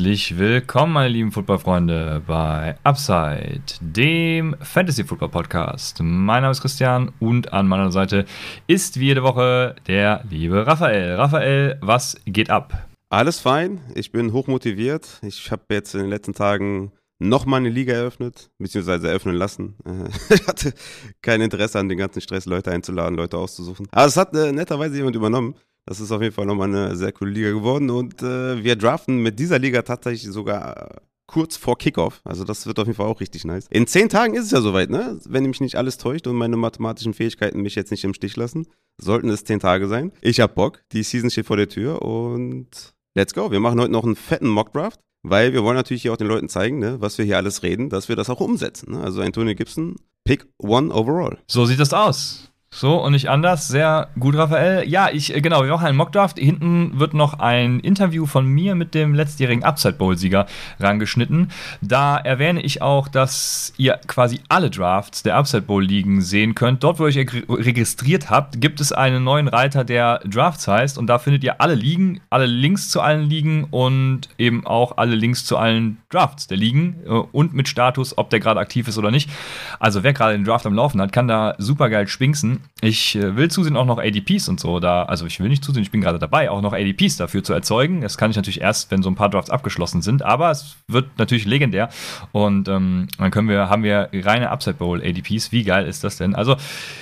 Herzlich willkommen, meine lieben Footballfreunde, bei Upside, dem Fantasy Football Podcast. Mein Name ist Christian und an meiner Seite ist wie jede Woche der liebe Raphael. Raphael, was geht ab? Alles fein, ich bin hochmotiviert. Ich habe jetzt in den letzten Tagen nochmal eine Liga eröffnet, beziehungsweise eröffnen lassen. ich hatte kein Interesse an den ganzen Stress, Leute einzuladen, Leute auszusuchen. Aber es hat äh, netterweise jemand übernommen. Das ist auf jeden Fall nochmal eine sehr coole Liga geworden und äh, wir draften mit dieser Liga tatsächlich sogar äh, kurz vor Kickoff. Also das wird auf jeden Fall auch richtig nice. In zehn Tagen ist es ja soweit, ne? Wenn mich nicht alles täuscht und meine mathematischen Fähigkeiten mich jetzt nicht im Stich lassen, sollten es zehn Tage sein. Ich hab Bock. Die Season steht vor der Tür und let's go. Wir machen heute noch einen fetten Mockdraft, weil wir wollen natürlich hier auch den Leuten zeigen, ne, was wir hier alles reden, dass wir das auch umsetzen. Ne? Also Antonio Gibson, Pick One Overall. So sieht das aus. So und nicht anders. Sehr gut, Raphael. Ja, ich, äh, genau, wir machen einen Mockdraft. Hinten wird noch ein Interview von mir mit dem letztjährigen Upside Bowl-Sieger rangeschnitten. Da erwähne ich auch, dass ihr quasi alle Drafts der Upside Bowl-Ligen sehen könnt. Dort, wo ihr euch registriert habt, gibt es einen neuen Reiter, der Drafts heißt. Und da findet ihr alle Ligen, alle Links zu allen Ligen und eben auch alle Links zu allen Drafts der Ligen äh, und mit Status, ob der gerade aktiv ist oder nicht. Also wer gerade den Draft am Laufen hat, kann da super geil schwinksen. Ich äh, will zusehen auch noch ADPs und so da, also ich will nicht zusehen, ich bin gerade dabei, auch noch ADPs dafür zu erzeugen. Das kann ich natürlich erst, wenn so ein paar Drafts abgeschlossen sind, aber es wird natürlich legendär und ähm, dann können wir, haben wir reine Upside Bowl ADPs. Wie geil ist das denn? Also,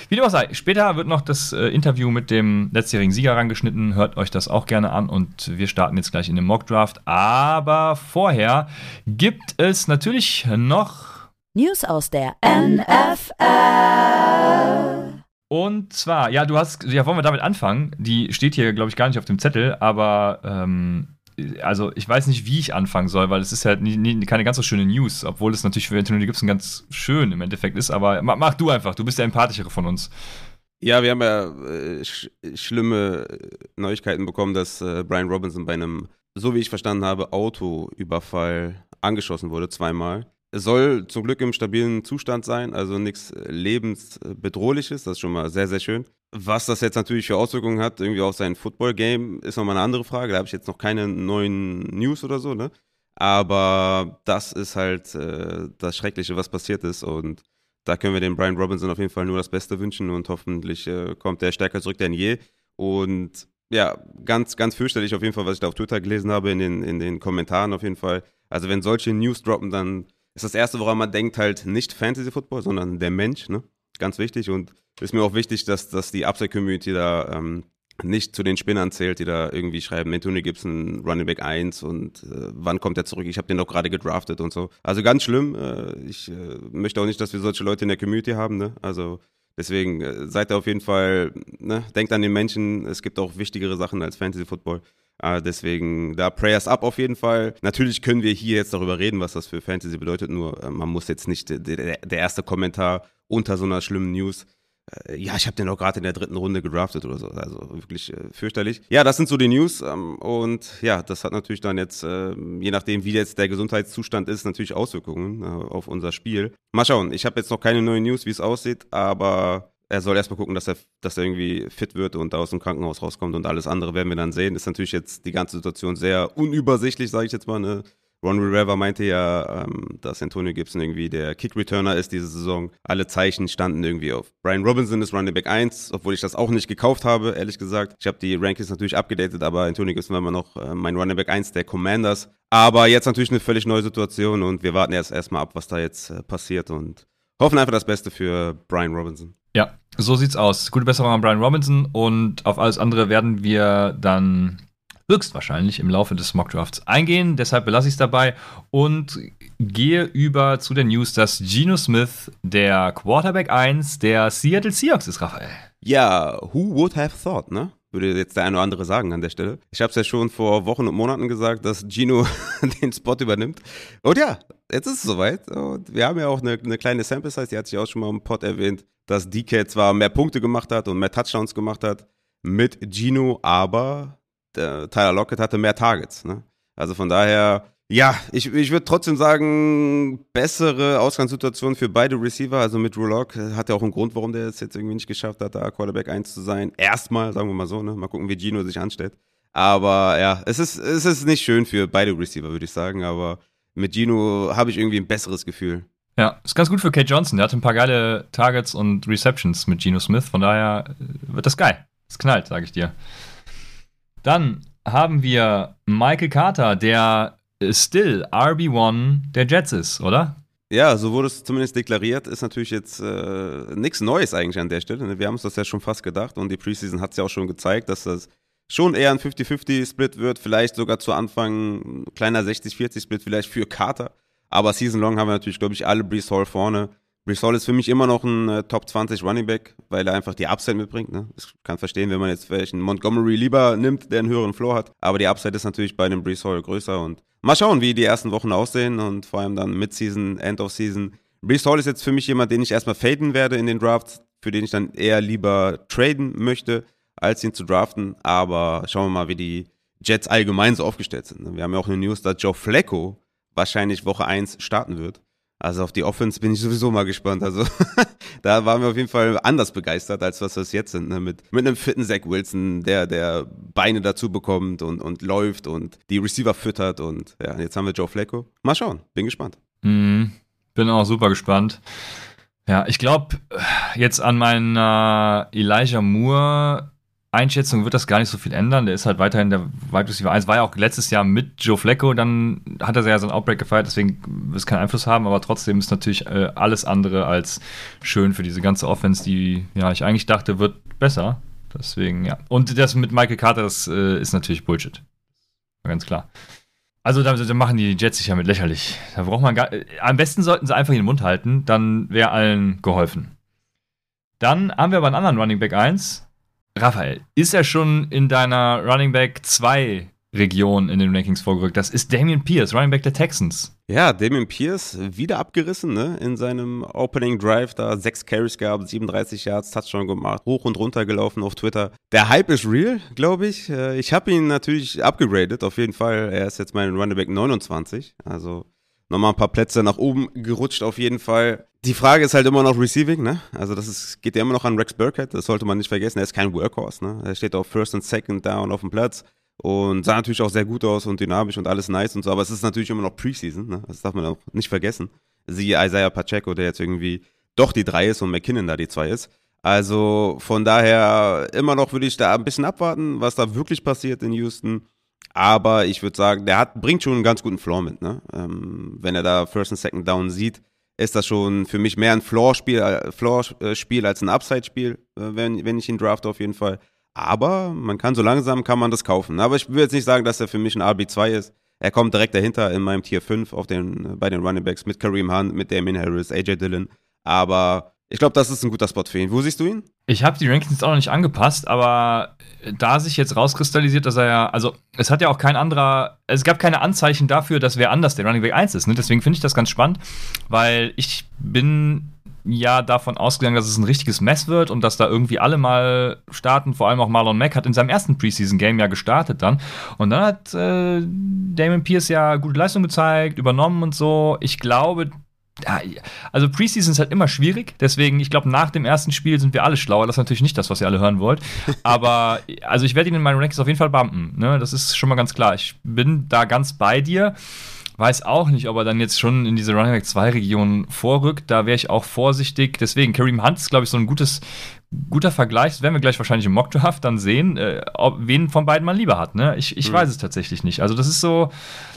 wie dem auch sei, später wird noch das äh, Interview mit dem letztjährigen Sieger rangeschnitten. Hört euch das auch gerne an und wir starten jetzt gleich in den Mock Draft. Aber vorher gibt es natürlich noch News aus der NFL. Und zwar, ja, du hast, ja, wollen wir damit anfangen? Die steht hier, glaube ich, gar nicht auf dem Zettel, aber ähm, also ich weiß nicht, wie ich anfangen soll, weil es ist halt nie, nie, keine ganz so schöne News, obwohl es natürlich für Antonio Gibson ganz schön im Endeffekt ist, aber mach, mach du einfach, du bist der empathischere von uns. Ja, wir haben ja äh, sch schlimme Neuigkeiten bekommen, dass äh, Brian Robinson bei einem, so wie ich verstanden habe, Autoüberfall angeschossen wurde, zweimal. Es soll zum Glück im stabilen Zustand sein, also nichts lebensbedrohliches, das ist schon mal sehr, sehr schön. Was das jetzt natürlich für Auswirkungen hat, irgendwie auf sein Football-Game, ist nochmal eine andere Frage. Da habe ich jetzt noch keine neuen News oder so, ne? Aber das ist halt äh, das Schreckliche, was passiert ist. Und da können wir dem Brian Robinson auf jeden Fall nur das Beste wünschen und hoffentlich äh, kommt er stärker zurück denn je. Und ja, ganz, ganz fürchterlich auf jeden Fall, was ich da auf Twitter gelesen habe, in den, in den Kommentaren auf jeden Fall. Also wenn solche News droppen, dann ist das Erste, woran man denkt, halt nicht Fantasy Football, sondern der Mensch, ne? Ganz wichtig und ist mir auch wichtig, dass, dass die Upside-Community da ähm, nicht zu den Spinnern zählt, die da irgendwie schreiben, Anthony Gibson, Running Back 1 und äh, wann kommt er zurück? Ich habe den doch gerade gedraftet und so. Also ganz schlimm. Äh, ich äh, möchte auch nicht, dass wir solche Leute in der Community haben. Ne? Also deswegen äh, seid ihr auf jeden Fall, ne? denkt an den Menschen. Es gibt auch wichtigere Sachen als Fantasy Football. Äh, deswegen da Prayers up auf jeden Fall. Natürlich können wir hier jetzt darüber reden, was das für Fantasy bedeutet, nur äh, man muss jetzt nicht der, der erste Kommentar unter so einer schlimmen News äh, ja, ich habe den auch gerade in der dritten Runde gedraftet oder so. Also wirklich äh, fürchterlich. Ja, das sind so die News. Ähm, und ja, das hat natürlich dann jetzt, äh, je nachdem, wie jetzt der Gesundheitszustand ist, natürlich Auswirkungen äh, auf unser Spiel. Mal schauen. Ich habe jetzt noch keine neuen News, wie es aussieht, aber er soll erstmal gucken, dass er, dass er irgendwie fit wird und da aus dem Krankenhaus rauskommt und alles andere werden wir dann sehen. Ist natürlich jetzt die ganze Situation sehr unübersichtlich, sage ich jetzt mal. Ne? Ron Rivera meinte ja, ähm, dass Antonio Gibson irgendwie der Kick-Returner ist diese Saison. Alle Zeichen standen irgendwie auf. Brian Robinson ist Running Back 1, obwohl ich das auch nicht gekauft habe, ehrlich gesagt. Ich habe die Rankings natürlich abgedatet, aber Antonio Gibson war immer noch äh, mein Running Back 1 der Commanders. Aber jetzt natürlich eine völlig neue Situation und wir warten erst erstmal ab, was da jetzt äh, passiert und hoffen einfach das Beste für Brian Robinson. Ja, so sieht's aus. Gute Besserung an Brian Robinson und auf alles andere werden wir dann höchstwahrscheinlich im Laufe des Mockdrafts eingehen. Deshalb belasse ich es dabei und gehe über zu der News, dass Geno Smith der Quarterback 1 der Seattle Seahawks ist, Raphael. Ja, who would have thought, ne? Würde jetzt der eine oder andere sagen an der Stelle. Ich habe es ja schon vor Wochen und Monaten gesagt, dass Gino den Spot übernimmt. Und ja, jetzt ist es soweit. Und wir haben ja auch eine, eine kleine Sample Size, die hat sich auch schon mal im Pod erwähnt, dass DK zwar mehr Punkte gemacht hat und mehr Touchdowns gemacht hat mit Gino, aber Tyler Lockett hatte mehr Targets. Ne? Also von daher, ja, ich, ich würde trotzdem sagen, bessere Ausgangssituation für beide Receiver. Also mit Rulock hat ja auch einen Grund, warum der es jetzt irgendwie nicht geschafft hat, da Quarterback 1 zu sein. Erstmal, sagen wir mal so, ne? Mal gucken, wie Gino sich anstellt. Aber ja, es ist, es ist nicht schön für beide Receiver, würde ich sagen. Aber mit Gino habe ich irgendwie ein besseres Gefühl. Ja, ist ganz gut für Kate Johnson. Der hat ein paar geile Targets und Receptions mit Geno Smith. Von daher äh, wird das geil. Es knallt, sage ich dir. Dann haben wir Michael Carter, der still RB1 der Jets ist, oder? Ja, so wurde es zumindest deklariert. Ist natürlich jetzt äh, nichts Neues eigentlich an der Stelle. Ne? Wir haben uns das ja schon fast gedacht und die Preseason hat es ja auch schon gezeigt, dass das schon eher ein 50-50-Split wird. Vielleicht sogar zu Anfang ein kleiner 60-40-Split vielleicht für Carter. Aber Season Long haben wir natürlich, glaube ich, alle Brees Hall vorne. Brees Hall ist für mich immer noch ein äh, Top 20 Running Back, weil er einfach die Upside mitbringt. Ne? Ich kann verstehen, wenn man jetzt vielleicht einen Montgomery lieber nimmt, der einen höheren Floor hat. Aber die Upside ist natürlich bei einem Brees Hall größer. Und mal schauen, wie die ersten Wochen aussehen und vor allem dann Mid-Season, End of Season. Brees Hall ist jetzt für mich jemand, den ich erstmal faden werde in den Drafts, für den ich dann eher lieber traden möchte, als ihn zu draften. Aber schauen wir mal, wie die Jets allgemein so aufgestellt sind. Ne? Wir haben ja auch eine News, dass Joe Flacco wahrscheinlich Woche 1 starten wird. Also auf die Offense bin ich sowieso mal gespannt. Also da waren wir auf jeden Fall anders begeistert, als was wir jetzt sind. Ne? Mit, mit einem fitten Zach Wilson, der, der Beine dazu bekommt und, und läuft und die Receiver füttert. Und ja, jetzt haben wir Joe Flacco. Mal schauen, bin gespannt. Mhm. Bin auch super gespannt. Ja, ich glaube, jetzt an meiner Elijah Moore Einschätzung wird das gar nicht so viel ändern. Der ist halt weiterhin der Wide Receiver 1. War ja auch letztes Jahr mit Joe Flacco, dann hat er ja so einen Outbreak gefeiert, deswegen wird es keinen Einfluss haben, aber trotzdem ist natürlich äh, alles andere als schön für diese ganze Offense, die ja ich eigentlich dachte, wird besser. Deswegen, ja. Und das mit Michael Carter, das äh, ist natürlich Bullshit. Ganz klar. Also da, da, machen die Jets sich ja mit lächerlich. Da braucht man gar. Äh, am besten sollten sie einfach den Mund halten, dann wäre allen geholfen. Dann haben wir aber einen anderen Running Back 1, Raphael, ist er schon in deiner Running Back 2 Region in den Rankings vorgerückt? Das ist Damian Pierce, Running Back der Texans. Ja, Damian Pierce wieder abgerissen, ne? In seinem Opening Drive da sechs Carries gehabt, 37 Yards, Touchdown gemacht, hoch und runter gelaufen auf Twitter. Der Hype ist real, glaube ich. Äh, ich habe ihn natürlich abgegradet, auf jeden Fall. Er ist jetzt mein Running Back 29, also nochmal ein paar Plätze nach oben gerutscht auf jeden Fall. Die Frage ist halt immer noch Receiving, ne? Also das ist, geht ja immer noch an Rex Burkhead, das sollte man nicht vergessen. Er ist kein Workhorse, ne? Er steht auf First und Second Down auf dem Platz und sah natürlich auch sehr gut aus und dynamisch und alles nice und so, aber es ist natürlich immer noch Preseason, ne? Das darf man auch nicht vergessen. Siehe Isaiah Pacheco, der jetzt irgendwie doch die drei ist und McKinnon da die zwei ist. Also von daher immer noch würde ich da ein bisschen abwarten, was da wirklich passiert in Houston. Aber ich würde sagen, der hat, bringt schon einen ganz guten Floor mit. Ne? Ähm, wenn er da First und Second Down sieht, ist das schon für mich mehr ein Floor-Spiel äh, Floor -Spiel als ein Upside-Spiel, äh, wenn, wenn ich ihn draft auf jeden Fall. Aber man kann so langsam kann man das kaufen. Aber ich will jetzt nicht sagen, dass er für mich ein RB2 ist. Er kommt direkt dahinter in meinem Tier 5 auf den, bei den Running Backs mit Kareem Hunt, mit Damien Harris, AJ Dillon. Aber ich glaube, das ist ein guter Spot für ihn. Wo siehst du ihn? Ich habe die Rankings auch noch nicht angepasst, aber da sich jetzt rauskristallisiert, dass er ja, also es hat ja auch kein anderer, es gab keine Anzeichen dafür, dass wer anders der Running Back 1 ist. Ne? Deswegen finde ich das ganz spannend, weil ich bin ja davon ausgegangen, dass es ein richtiges Mess wird und dass da irgendwie alle mal starten. Vor allem auch Marlon Mack hat in seinem ersten Preseason-Game ja gestartet dann. Und dann hat äh, Damon Pierce ja gute Leistung gezeigt, übernommen und so. Ich glaube, also Preseason ist halt immer schwierig, deswegen, ich glaube, nach dem ersten Spiel sind wir alle schlauer. Das ist natürlich nicht das, was ihr alle hören wollt. Aber also ich werde ihn in meinen Rankings auf jeden Fall bumpen. Ne? Das ist schon mal ganz klar. Ich bin da ganz bei dir. Weiß auch nicht, ob er dann jetzt schon in diese Running Back 2 Region vorrückt. Da wäre ich auch vorsichtig. Deswegen, Kareem Hunt ist, glaube ich, so ein gutes, guter Vergleich. Das werden wir gleich wahrscheinlich im Mockdraft dann sehen, äh, ob, wen von beiden man lieber hat. Ne? Ich, ich mhm. weiß es tatsächlich nicht. Also, das ist so,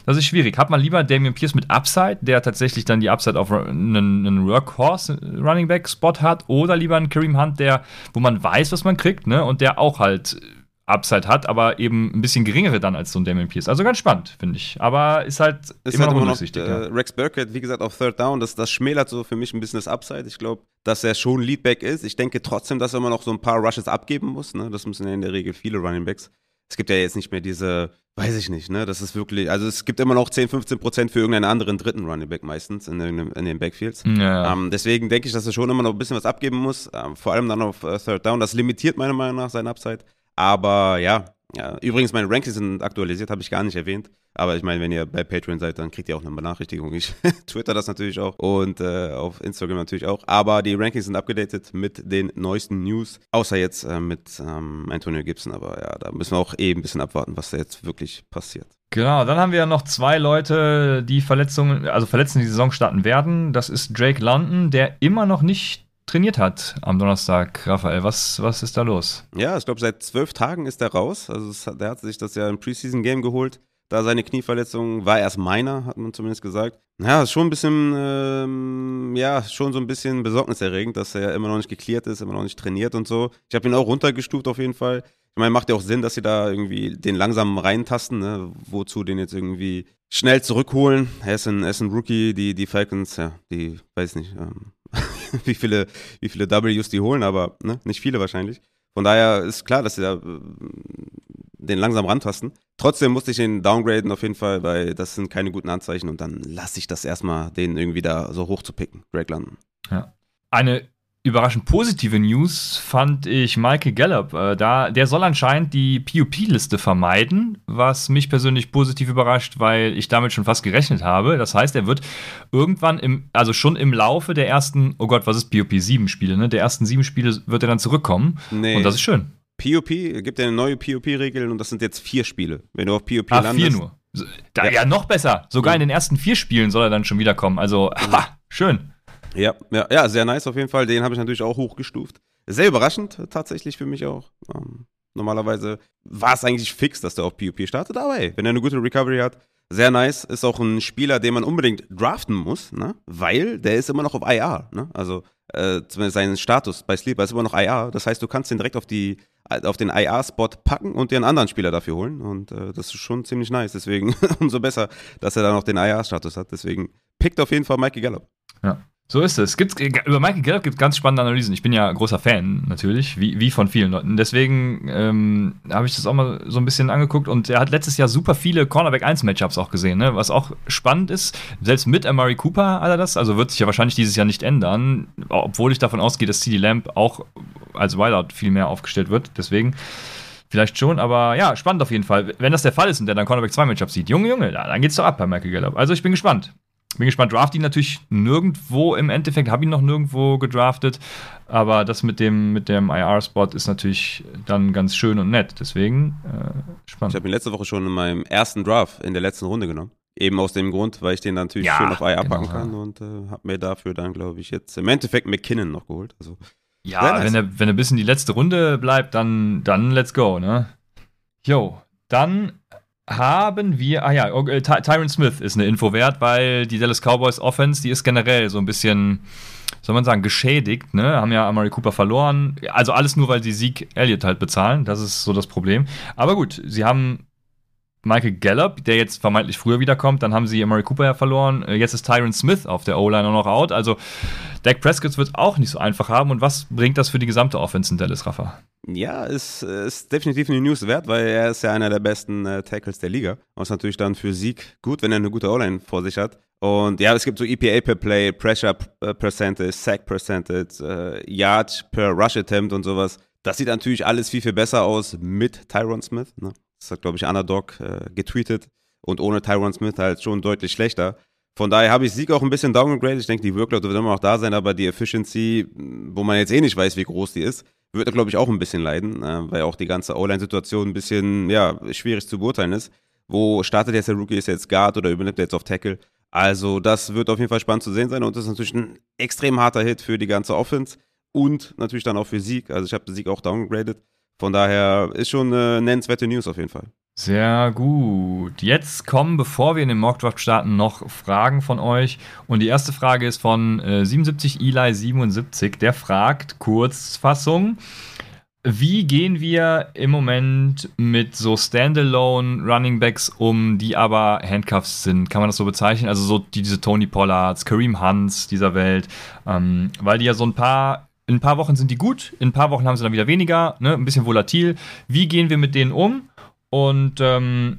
das ist schwierig. Hat man lieber Damian Pierce mit Upside, der tatsächlich dann die Upside auf einen, einen Workhorse Running Back Spot hat, oder lieber einen Kareem Hunt, der, wo man weiß, was man kriegt, ne? Und der auch halt Upside hat, aber eben ein bisschen geringere dann als so ein Damien Pierce. Also ganz spannend, finde ich. Aber ist halt ist immer halt noch undurchsichtig. Äh, ja. Rex Burkett, wie gesagt, auf Third Down, das, das schmälert so für mich ein bisschen das Upside. Ich glaube, dass er schon Leadback ist. Ich denke trotzdem, dass er immer noch so ein paar Rushes abgeben muss. Ne? Das müssen ja in der Regel viele Running Backs. Es gibt ja jetzt nicht mehr diese, weiß ich nicht, ne? Das ist wirklich, also es gibt immer noch 10, 15 Prozent für irgendeinen anderen dritten Running Back meistens in, in, in den Backfields. Ja. Ähm, deswegen denke ich, dass er schon immer noch ein bisschen was abgeben muss. Ähm, vor allem dann auf uh, Third Down. Das limitiert meiner Meinung nach sein Upside. Aber ja, Ja, übrigens, meine Rankings sind aktualisiert, habe ich gar nicht erwähnt. Aber ich meine, wenn ihr bei Patreon seid, dann kriegt ihr auch eine Benachrichtigung. Ich twitter das natürlich auch und äh, auf Instagram natürlich auch. Aber die Rankings sind abgedatet mit den neuesten News. Außer jetzt äh, mit ähm, Antonio Gibson. Aber ja, da müssen wir auch eben ein bisschen abwarten, was da jetzt wirklich passiert. Genau, dann haben wir ja noch zwei Leute, die Verletzungen, also verletzt in die Saison starten werden. Das ist Drake London, der immer noch nicht trainiert hat am Donnerstag. Raphael, was, was ist da los? Ja, ich glaube, seit zwölf Tagen ist er raus. Also der hat sich das ja im Preseason-Game geholt. Da seine Knieverletzung war erst meiner, hat man zumindest gesagt. Ja, schon ein bisschen, ähm, ja, schon so ein bisschen besorgniserregend, dass er immer noch nicht geklärt ist, immer noch nicht trainiert und so. Ich habe ihn auch runtergestuft auf jeden Fall. Ich meine, macht ja auch Sinn, dass sie da irgendwie den langsam reintasten, ne? Wozu den jetzt irgendwie schnell zurückholen. Er ist ein, er ist ein Rookie, die, die Falcons, ja, die, weiß nicht, ähm, wie viele, wie viele Ws die holen, aber ne? nicht viele wahrscheinlich. Von daher ist klar, dass sie da äh, den langsam rantasten. Trotzdem musste ich ihn downgraden auf jeden Fall, weil das sind keine guten Anzeichen und dann lasse ich das erstmal, den irgendwie da so hoch zu picken, Greg London. Ja. Eine überraschend positive News fand ich Michael Gallup. Äh, da, der soll anscheinend die PUP-Liste vermeiden, was mich persönlich positiv überrascht, weil ich damit schon fast gerechnet habe. Das heißt, er wird irgendwann im, also schon im Laufe der ersten, oh Gott, was ist PUP? Sieben Spiele, ne? Der ersten sieben Spiele wird er dann zurückkommen. Nee. Und das ist schön. PUP gibt ja eine neue PUP-Regel und das sind jetzt vier Spiele. Wenn du auf PUP ah, landest. vier nur. Da, ja. ja. noch besser. Sogar ja. in den ersten vier Spielen soll er dann schon wiederkommen. Also, aha, schön. Ja, ja, ja, sehr nice auf jeden Fall. Den habe ich natürlich auch hochgestuft. Sehr überraschend tatsächlich für mich auch. Ähm, normalerweise war es eigentlich fix, dass der auf PUP startet, aber hey, wenn er eine gute Recovery hat, sehr nice. Ist auch ein Spieler, den man unbedingt draften muss, ne? weil der ist immer noch auf IR. Ne? Also äh, zumindest sein Status bei Sleeper ist immer noch IR. Das heißt, du kannst ihn direkt auf, die, auf den IR-Spot packen und dir einen anderen Spieler dafür holen. Und äh, das ist schon ziemlich nice. Deswegen umso besser, dass er dann noch den IR-Status hat. Deswegen pickt auf jeden Fall Mikey Gallup. Ja. So ist es. Gibt's, über Michael Gallup gibt es ganz spannende Analysen. Ich bin ja großer Fan, natürlich, wie, wie von vielen Leuten. Deswegen ähm, habe ich das auch mal so ein bisschen angeguckt und er hat letztes Jahr super viele Cornerback 1 Matchups auch gesehen, ne? was auch spannend ist. Selbst mit Amari Cooper hat er das, also wird sich ja wahrscheinlich dieses Jahr nicht ändern, obwohl ich davon ausgehe, dass CD Lamp auch als Wideout viel mehr aufgestellt wird. Deswegen. Vielleicht schon, aber ja, spannend auf jeden Fall. Wenn das der Fall ist und der dann Cornerback 2 Matchups sieht, Junge, Junge, dann geht's doch ab bei Michael Gallup. Also ich bin gespannt bin gespannt. Draft ihn natürlich nirgendwo im Endeffekt, habe ihn noch nirgendwo gedraftet, aber das mit dem, mit dem IR-Spot ist natürlich dann ganz schön und nett. Deswegen äh, spannend. Ich habe ihn letzte Woche schon in meinem ersten Draft in der letzten Runde genommen. Eben aus dem Grund, weil ich den natürlich ja, schön auf IR genau, packen kann ja. und äh, habe mir dafür dann, glaube ich, jetzt im Endeffekt McKinnon noch geholt. Also, ja, nice. wenn er, wenn er bis in die letzte Runde bleibt, dann, dann let's go, ne? Jo, dann haben wir, ah ja, Ty Tyron Smith ist eine Info wert, weil die Dallas Cowboys Offense, die ist generell so ein bisschen, soll man sagen, geschädigt, ne? Haben ja Amari Cooper verloren. Also alles nur, weil sie Sieg Elliott halt bezahlen. Das ist so das Problem. Aber gut, sie haben Michael Gallup, der jetzt vermeintlich früher wiederkommt. Dann haben sie Amari Cooper ja verloren. Äh, jetzt ist Tyron Smith auf der O-Line auch noch out. Also Dak Prescott wird auch nicht so einfach haben. Und was bringt das für die gesamte Offense in Dallas, Rafa? Ja, ist, ist definitiv eine News wert, weil er ist ja einer der besten äh, Tackles der Liga. Was natürlich dann für Sieg gut, wenn er eine gute O-Line vor sich hat. Und ja, es gibt so EPA per Play, Pressure äh, Percentage, Sack Percentage, äh, Yard per Rush Attempt und sowas. Das sieht natürlich alles viel, viel besser aus mit Tyron Smith. Ne? Das hat, glaube ich, Underdog äh, getweetet. Und ohne Tyron Smith halt schon deutlich schlechter. Von daher habe ich Sieg auch ein bisschen downgegradet. Ich denke, die Workload wird immer noch da sein, aber die Efficiency, wo man jetzt eh nicht weiß, wie groß die ist, wird glaube ich, auch ein bisschen leiden, äh, weil auch die ganze O-Line-Situation ein bisschen, ja, schwierig zu beurteilen ist. Wo startet jetzt der Rookie? Ist jetzt Guard oder übernimmt er jetzt auf Tackle? Also, das wird auf jeden Fall spannend zu sehen sein und das ist natürlich ein extrem harter Hit für die ganze Offense und natürlich dann auch für Sieg. Also, ich habe Sieg auch downgegradet. Von daher ist schon eine nennenswerte News auf jeden Fall. Sehr gut. Jetzt kommen, bevor wir in den Mockdraft starten, noch Fragen von euch. Und die erste Frage ist von äh, 77 Eli 77. Der fragt, Kurzfassung, wie gehen wir im Moment mit so Standalone Running Backs um, die aber Handcuffs sind? Kann man das so bezeichnen? Also so die, diese Tony Pollards, Kareem Hunts dieser Welt, ähm, weil die ja so ein paar in ein paar Wochen sind die gut, in ein paar Wochen haben sie dann wieder weniger, ne? ein bisschen volatil. Wie gehen wir mit denen um? Und ähm,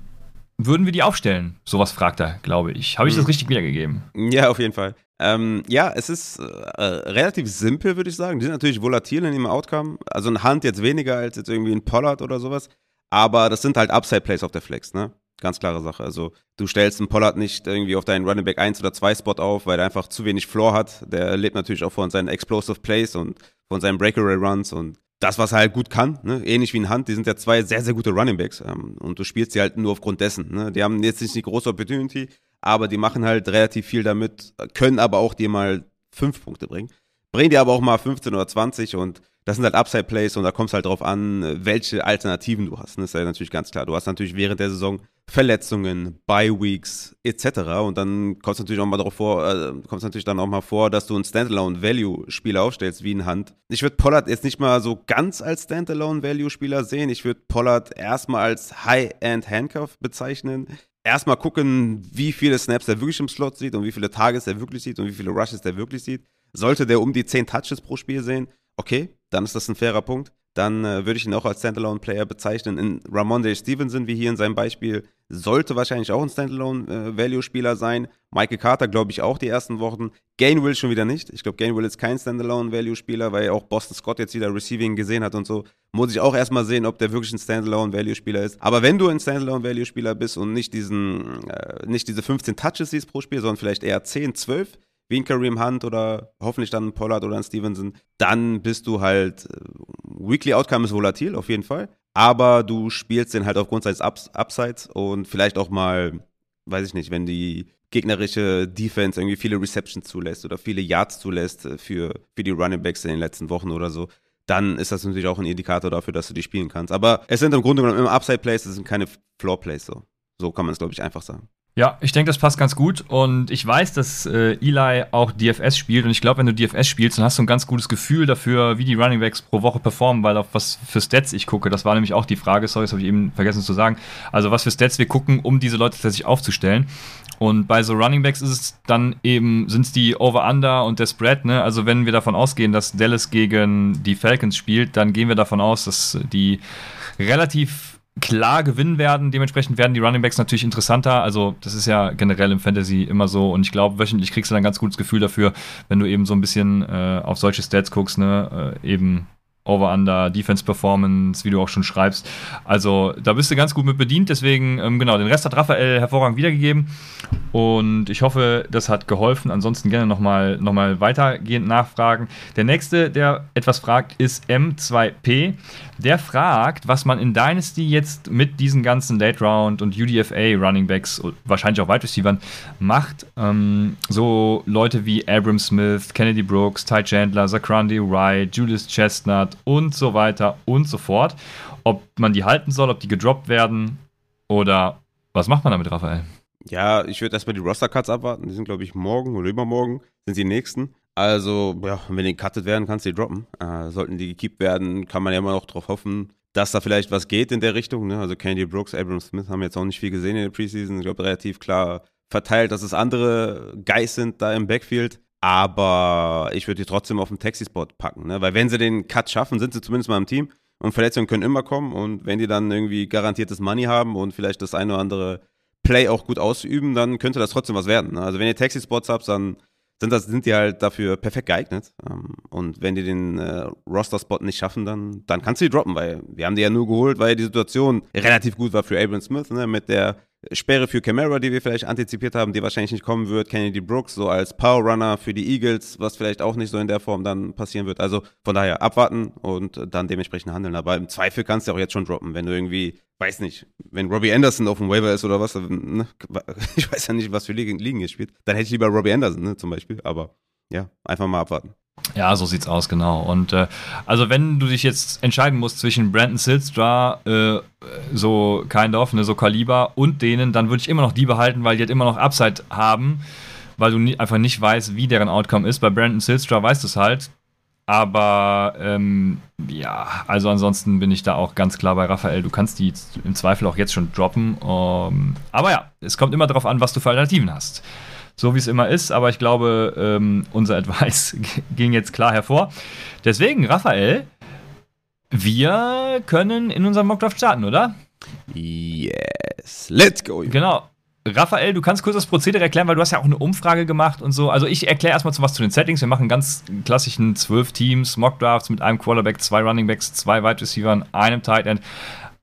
würden wir die aufstellen? Sowas fragt er, glaube ich. Habe ich das hm. richtig wiedergegeben? Ja, auf jeden Fall. Ähm, ja, es ist äh, relativ simpel, würde ich sagen. Die sind natürlich volatil in ihrem Outcome. Also ein Hand jetzt weniger als jetzt irgendwie ein Pollard oder sowas. aber das sind halt Upside-Plays auf der Flex, ne? Ganz klare Sache. Also du stellst einen Pollard nicht irgendwie auf deinen Running Back 1 oder 2 Spot auf, weil er einfach zu wenig Floor hat. Der lebt natürlich auch von seinen Explosive Plays und von seinen Breakaway Runs und das, was er halt gut kann, ne? ähnlich wie ein Hunt, die sind ja zwei sehr, sehr gute Running Backs ähm, und du spielst sie halt nur aufgrund dessen. Ne? Die haben jetzt nicht die große Opportunity, aber die machen halt relativ viel damit, können aber auch dir mal fünf Punkte bringen. Bringen dir aber auch mal 15 oder 20 und das sind halt Upside-Plays und da kommt es halt drauf an, welche Alternativen du hast. Das ist ja natürlich ganz klar. Du hast natürlich während der Saison Verletzungen, Bye-Weeks etc. Und dann kommt es natürlich auch mal darauf vor, äh, kommt natürlich dann auch mal vor, dass du einen Standalone-Value-Spieler aufstellst, wie ein Hand. Ich würde Pollard jetzt nicht mal so ganz als Standalone-Value-Spieler sehen. Ich würde Pollard erstmal als High-End-Handcuff bezeichnen. Erstmal gucken, wie viele Snaps er wirklich im Slot sieht und wie viele Tages er wirklich sieht und wie viele Rushes er wirklich sieht. Sollte der um die 10 Touches pro Spiel sehen, okay, dann ist das ein fairer Punkt. Dann äh, würde ich ihn auch als Standalone-Player bezeichnen. In Ramondre Stevenson, wie hier in seinem Beispiel, sollte wahrscheinlich auch ein Standalone-Value-Spieler äh, sein. Michael Carter, glaube ich, auch die ersten Wochen. Gainwell schon wieder nicht. Ich glaube, Gainwell ist kein Standalone-Value-Spieler, weil auch Boston Scott jetzt wieder Receiving gesehen hat und so. Muss ich auch erstmal sehen, ob der wirklich ein Standalone-Value-Spieler ist. Aber wenn du ein Standalone-Value-Spieler bist und nicht diesen, äh, nicht diese 15 Touches siehst pro Spiel, sondern vielleicht eher 10, 12, wie ein Kareem Hunt oder hoffentlich dann ein Pollard oder ein Stevenson, dann bist du halt, äh, Weekly Outcome ist volatil, auf jeden Fall, aber du spielst den halt aufgrund seines Ups Upsides und vielleicht auch mal, weiß ich nicht, wenn die gegnerische Defense irgendwie viele Receptions zulässt oder viele Yards zulässt äh, für, für die Running Backs in den letzten Wochen oder so, dann ist das natürlich auch ein Indikator dafür, dass du die spielen kannst. Aber es sind im Grunde genommen immer Upside-Plays, es sind keine Floor-Plays so. So kann man es, glaube ich, einfach sagen. Ja, ich denke, das passt ganz gut. Und ich weiß, dass äh, Eli auch DFS spielt. Und ich glaube, wenn du DFS spielst, dann hast du ein ganz gutes Gefühl dafür, wie die Running Backs pro Woche performen, weil auf was für Stats ich gucke. Das war nämlich auch die Frage, sorry, das habe ich eben vergessen zu sagen. Also, was für Stats wir gucken, um diese Leute tatsächlich aufzustellen. Und bei so Running Backs ist es dann eben, sind es die Over-Under und der Spread, ne? Also, wenn wir davon ausgehen, dass Dallas gegen die Falcons spielt, dann gehen wir davon aus, dass die relativ klar gewinnen werden. Dementsprechend werden die Running Backs natürlich interessanter. Also, das ist ja generell im Fantasy immer so. Und ich glaube, wöchentlich kriegst du dann ein ganz gutes Gefühl dafür, wenn du eben so ein bisschen äh, auf solche Stats guckst, ne? Äh, eben Over-Under, Defense-Performance, wie du auch schon schreibst. Also da bist du ganz gut mit bedient. Deswegen, ähm, genau, den Rest hat Raphael hervorragend wiedergegeben. Und ich hoffe, das hat geholfen. Ansonsten gerne nochmal noch mal weitergehend nachfragen. Der nächste, der etwas fragt, ist M2P. Der fragt, was man in Dynasty jetzt mit diesen ganzen Late Round und UDFA Running Backs, wahrscheinlich auch Wide Receivers, macht. Ähm, so Leute wie Abram Smith, Kennedy Brooks, Ty Chandler, Zakrandi Wright, Julius Chestnut, und so weiter und so fort. Ob man die halten soll, ob die gedroppt werden oder was macht man damit, Raphael? Ja, ich würde erstmal die Roster-Cuts abwarten. Die sind, glaube ich, morgen oder übermorgen sind die nächsten. Also, ja, wenn die gecuttet werden, kannst du die droppen. Äh, sollten die gekippt werden, kann man ja immer noch darauf hoffen, dass da vielleicht was geht in der Richtung. Ne? Also Candy Brooks, Abram Smith haben jetzt auch nicht viel gesehen in der Preseason. Ich glaube, relativ klar verteilt, dass es andere Guys sind da im Backfield. Aber ich würde die trotzdem auf den Taxi-Spot packen, ne? weil wenn sie den Cut schaffen, sind sie zumindest mal im Team. Und Verletzungen können immer kommen. Und wenn die dann irgendwie garantiertes Money haben und vielleicht das eine oder andere Play auch gut ausüben, dann könnte das trotzdem was werden. Ne? Also wenn ihr Taxi-Spots habt, dann sind, das, sind die halt dafür perfekt geeignet. Ähm, und wenn die den äh, Roster-Spot nicht schaffen, dann, dann kannst du die droppen, weil wir haben die ja nur geholt, weil die Situation relativ gut war für Abram Smith, ne? mit der Sperre für Camara, die wir vielleicht antizipiert haben, die wahrscheinlich nicht kommen wird. Kennedy Brooks so als Power Runner für die Eagles, was vielleicht auch nicht so in der Form dann passieren wird. Also von daher abwarten und dann dementsprechend handeln. Aber im Zweifel kannst du auch jetzt schon droppen, wenn du irgendwie, weiß nicht, wenn Robbie Anderson auf dem Waiver ist oder was, ne? ich weiß ja nicht, was für Ligen, Ligen gespielt. Dann hätte ich lieber Robbie Anderson ne, zum Beispiel. Aber ja, einfach mal abwarten. Ja, so sieht's aus, genau. Und äh, also wenn du dich jetzt entscheiden musst zwischen Brandon Silstra, äh, so kind of, ne, so Kaliber und denen, dann würde ich immer noch die behalten, weil die halt immer noch Upside haben, weil du nie, einfach nicht weißt, wie deren Outcome ist. Bei Brandon Silstra weißt du es halt. Aber ähm, ja, also ansonsten bin ich da auch ganz klar bei Raphael. Du kannst die im Zweifel auch jetzt schon droppen. Um, ähm, aber ja, es kommt immer darauf an, was du für Alternativen hast so wie es immer ist, aber ich glaube, ähm, unser Advice ging jetzt klar hervor. Deswegen, Raphael, wir können in unserem Mockdraft starten, oder? Yes, let's go. Genau. Raphael, du kannst kurz das Prozedere erklären, weil du hast ja auch eine Umfrage gemacht und so. Also ich erkläre erstmal was zu den Settings. Wir machen ganz klassischen zwölf Teams, Mockdrafts mit einem Quarterback, zwei Runningbacks, zwei Wide Receivers, einem Tight End